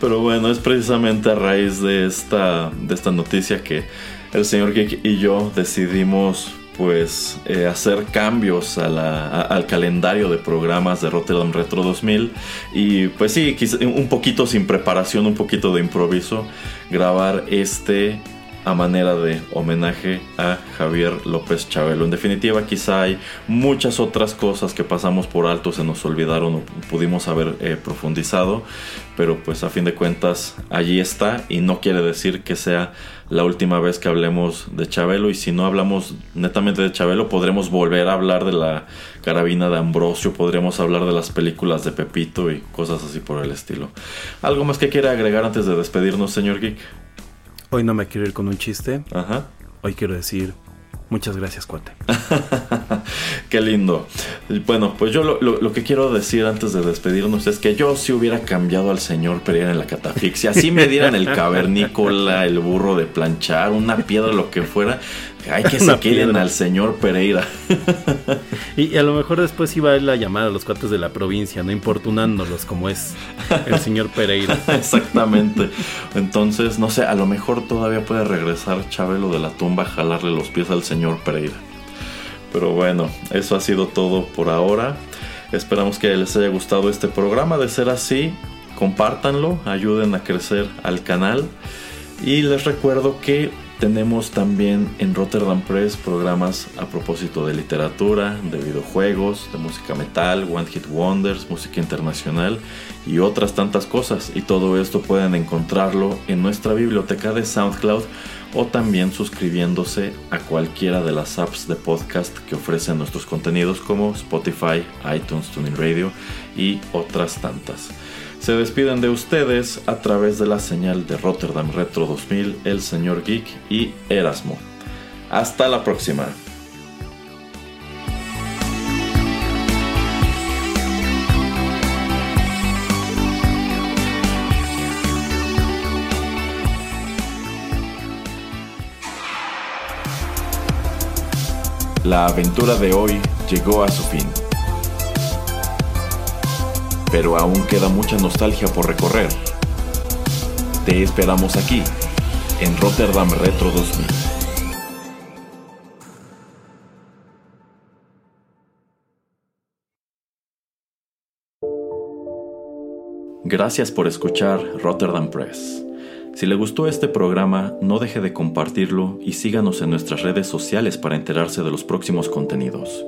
Pero bueno, es precisamente a raíz de esta, de esta noticia que el señor Geek y yo decidimos pues eh, hacer cambios a la- a- al calendario de programas de Rotterdam Retro 2000 y pues sí, un poquito sin preparación, un poquito de improviso, grabar este a manera de homenaje a Javier López Chabelo. En definitiva, quizá hay muchas otras cosas que pasamos por alto, se nos olvidaron o pudimos haber eh, profundizado, pero pues a fin de cuentas allí está y no quiere decir que sea la última vez que hablemos de Chabelo y si no hablamos netamente de Chabelo podremos volver a hablar de la carabina de Ambrosio, podríamos hablar de las películas de Pepito y cosas así por el estilo. ¿Algo más que quiera agregar antes de despedirnos, señor Geek? Hoy no me quiero ir con un chiste. Ajá. Hoy quiero decir muchas gracias, cuate. Qué lindo. Bueno, pues yo lo, lo- lo que quiero decir antes de despedirnos es que yo sí hubiera cambiado al señor Pereira en la catafixia. Así me dieran el cavernícola, el burro de planchar, una piedra, lo que fuera. Hay que se queden piedra. al señor Pereira. Y, y a lo mejor después iba a ir la llamada a los cuates de la provincia, no importunándolos como es el señor Pereira. Exactamente. Entonces, no sé, a lo mejor todavía puede regresar Chabelo de la tumba a jalarle los pies al señor Pereira. Pero bueno, eso ha sido todo por ahora. Esperamos que les haya gustado este programa. De ser así, compártanlo, ayuden a crecer al canal. Y les recuerdo que tenemos también en Rotterdam Press programas a propósito de literatura, de videojuegos, de música metal, One Hit Wonders, música internacional y otras tantas cosas. Y todo esto pueden encontrarlo en nuestra biblioteca de SoundCloud o también suscribiéndose a cualquiera de las apps de podcast que ofrecen nuestros contenidos como Spotify, iTunes, Tuning Radio y otras tantas. Se despiden de ustedes a través de la señal de Rotterdam Retro 2000, el señor Geek y Erasmo. Hasta la próxima. La aventura de hoy llegó a su fin. Pero aún queda mucha nostalgia por recorrer. Te esperamos aquí, en Rotterdam Retro 2000. Gracias por escuchar Rotterdam Press. Si le gustó este programa, no deje de compartirlo y síganos en nuestras redes sociales para enterarse de los próximos contenidos.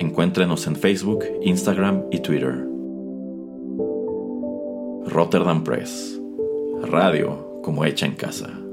Encuéntrenos en Facebook, Instagram y Twitter. Rotterdam Press. Radio como hecha en casa.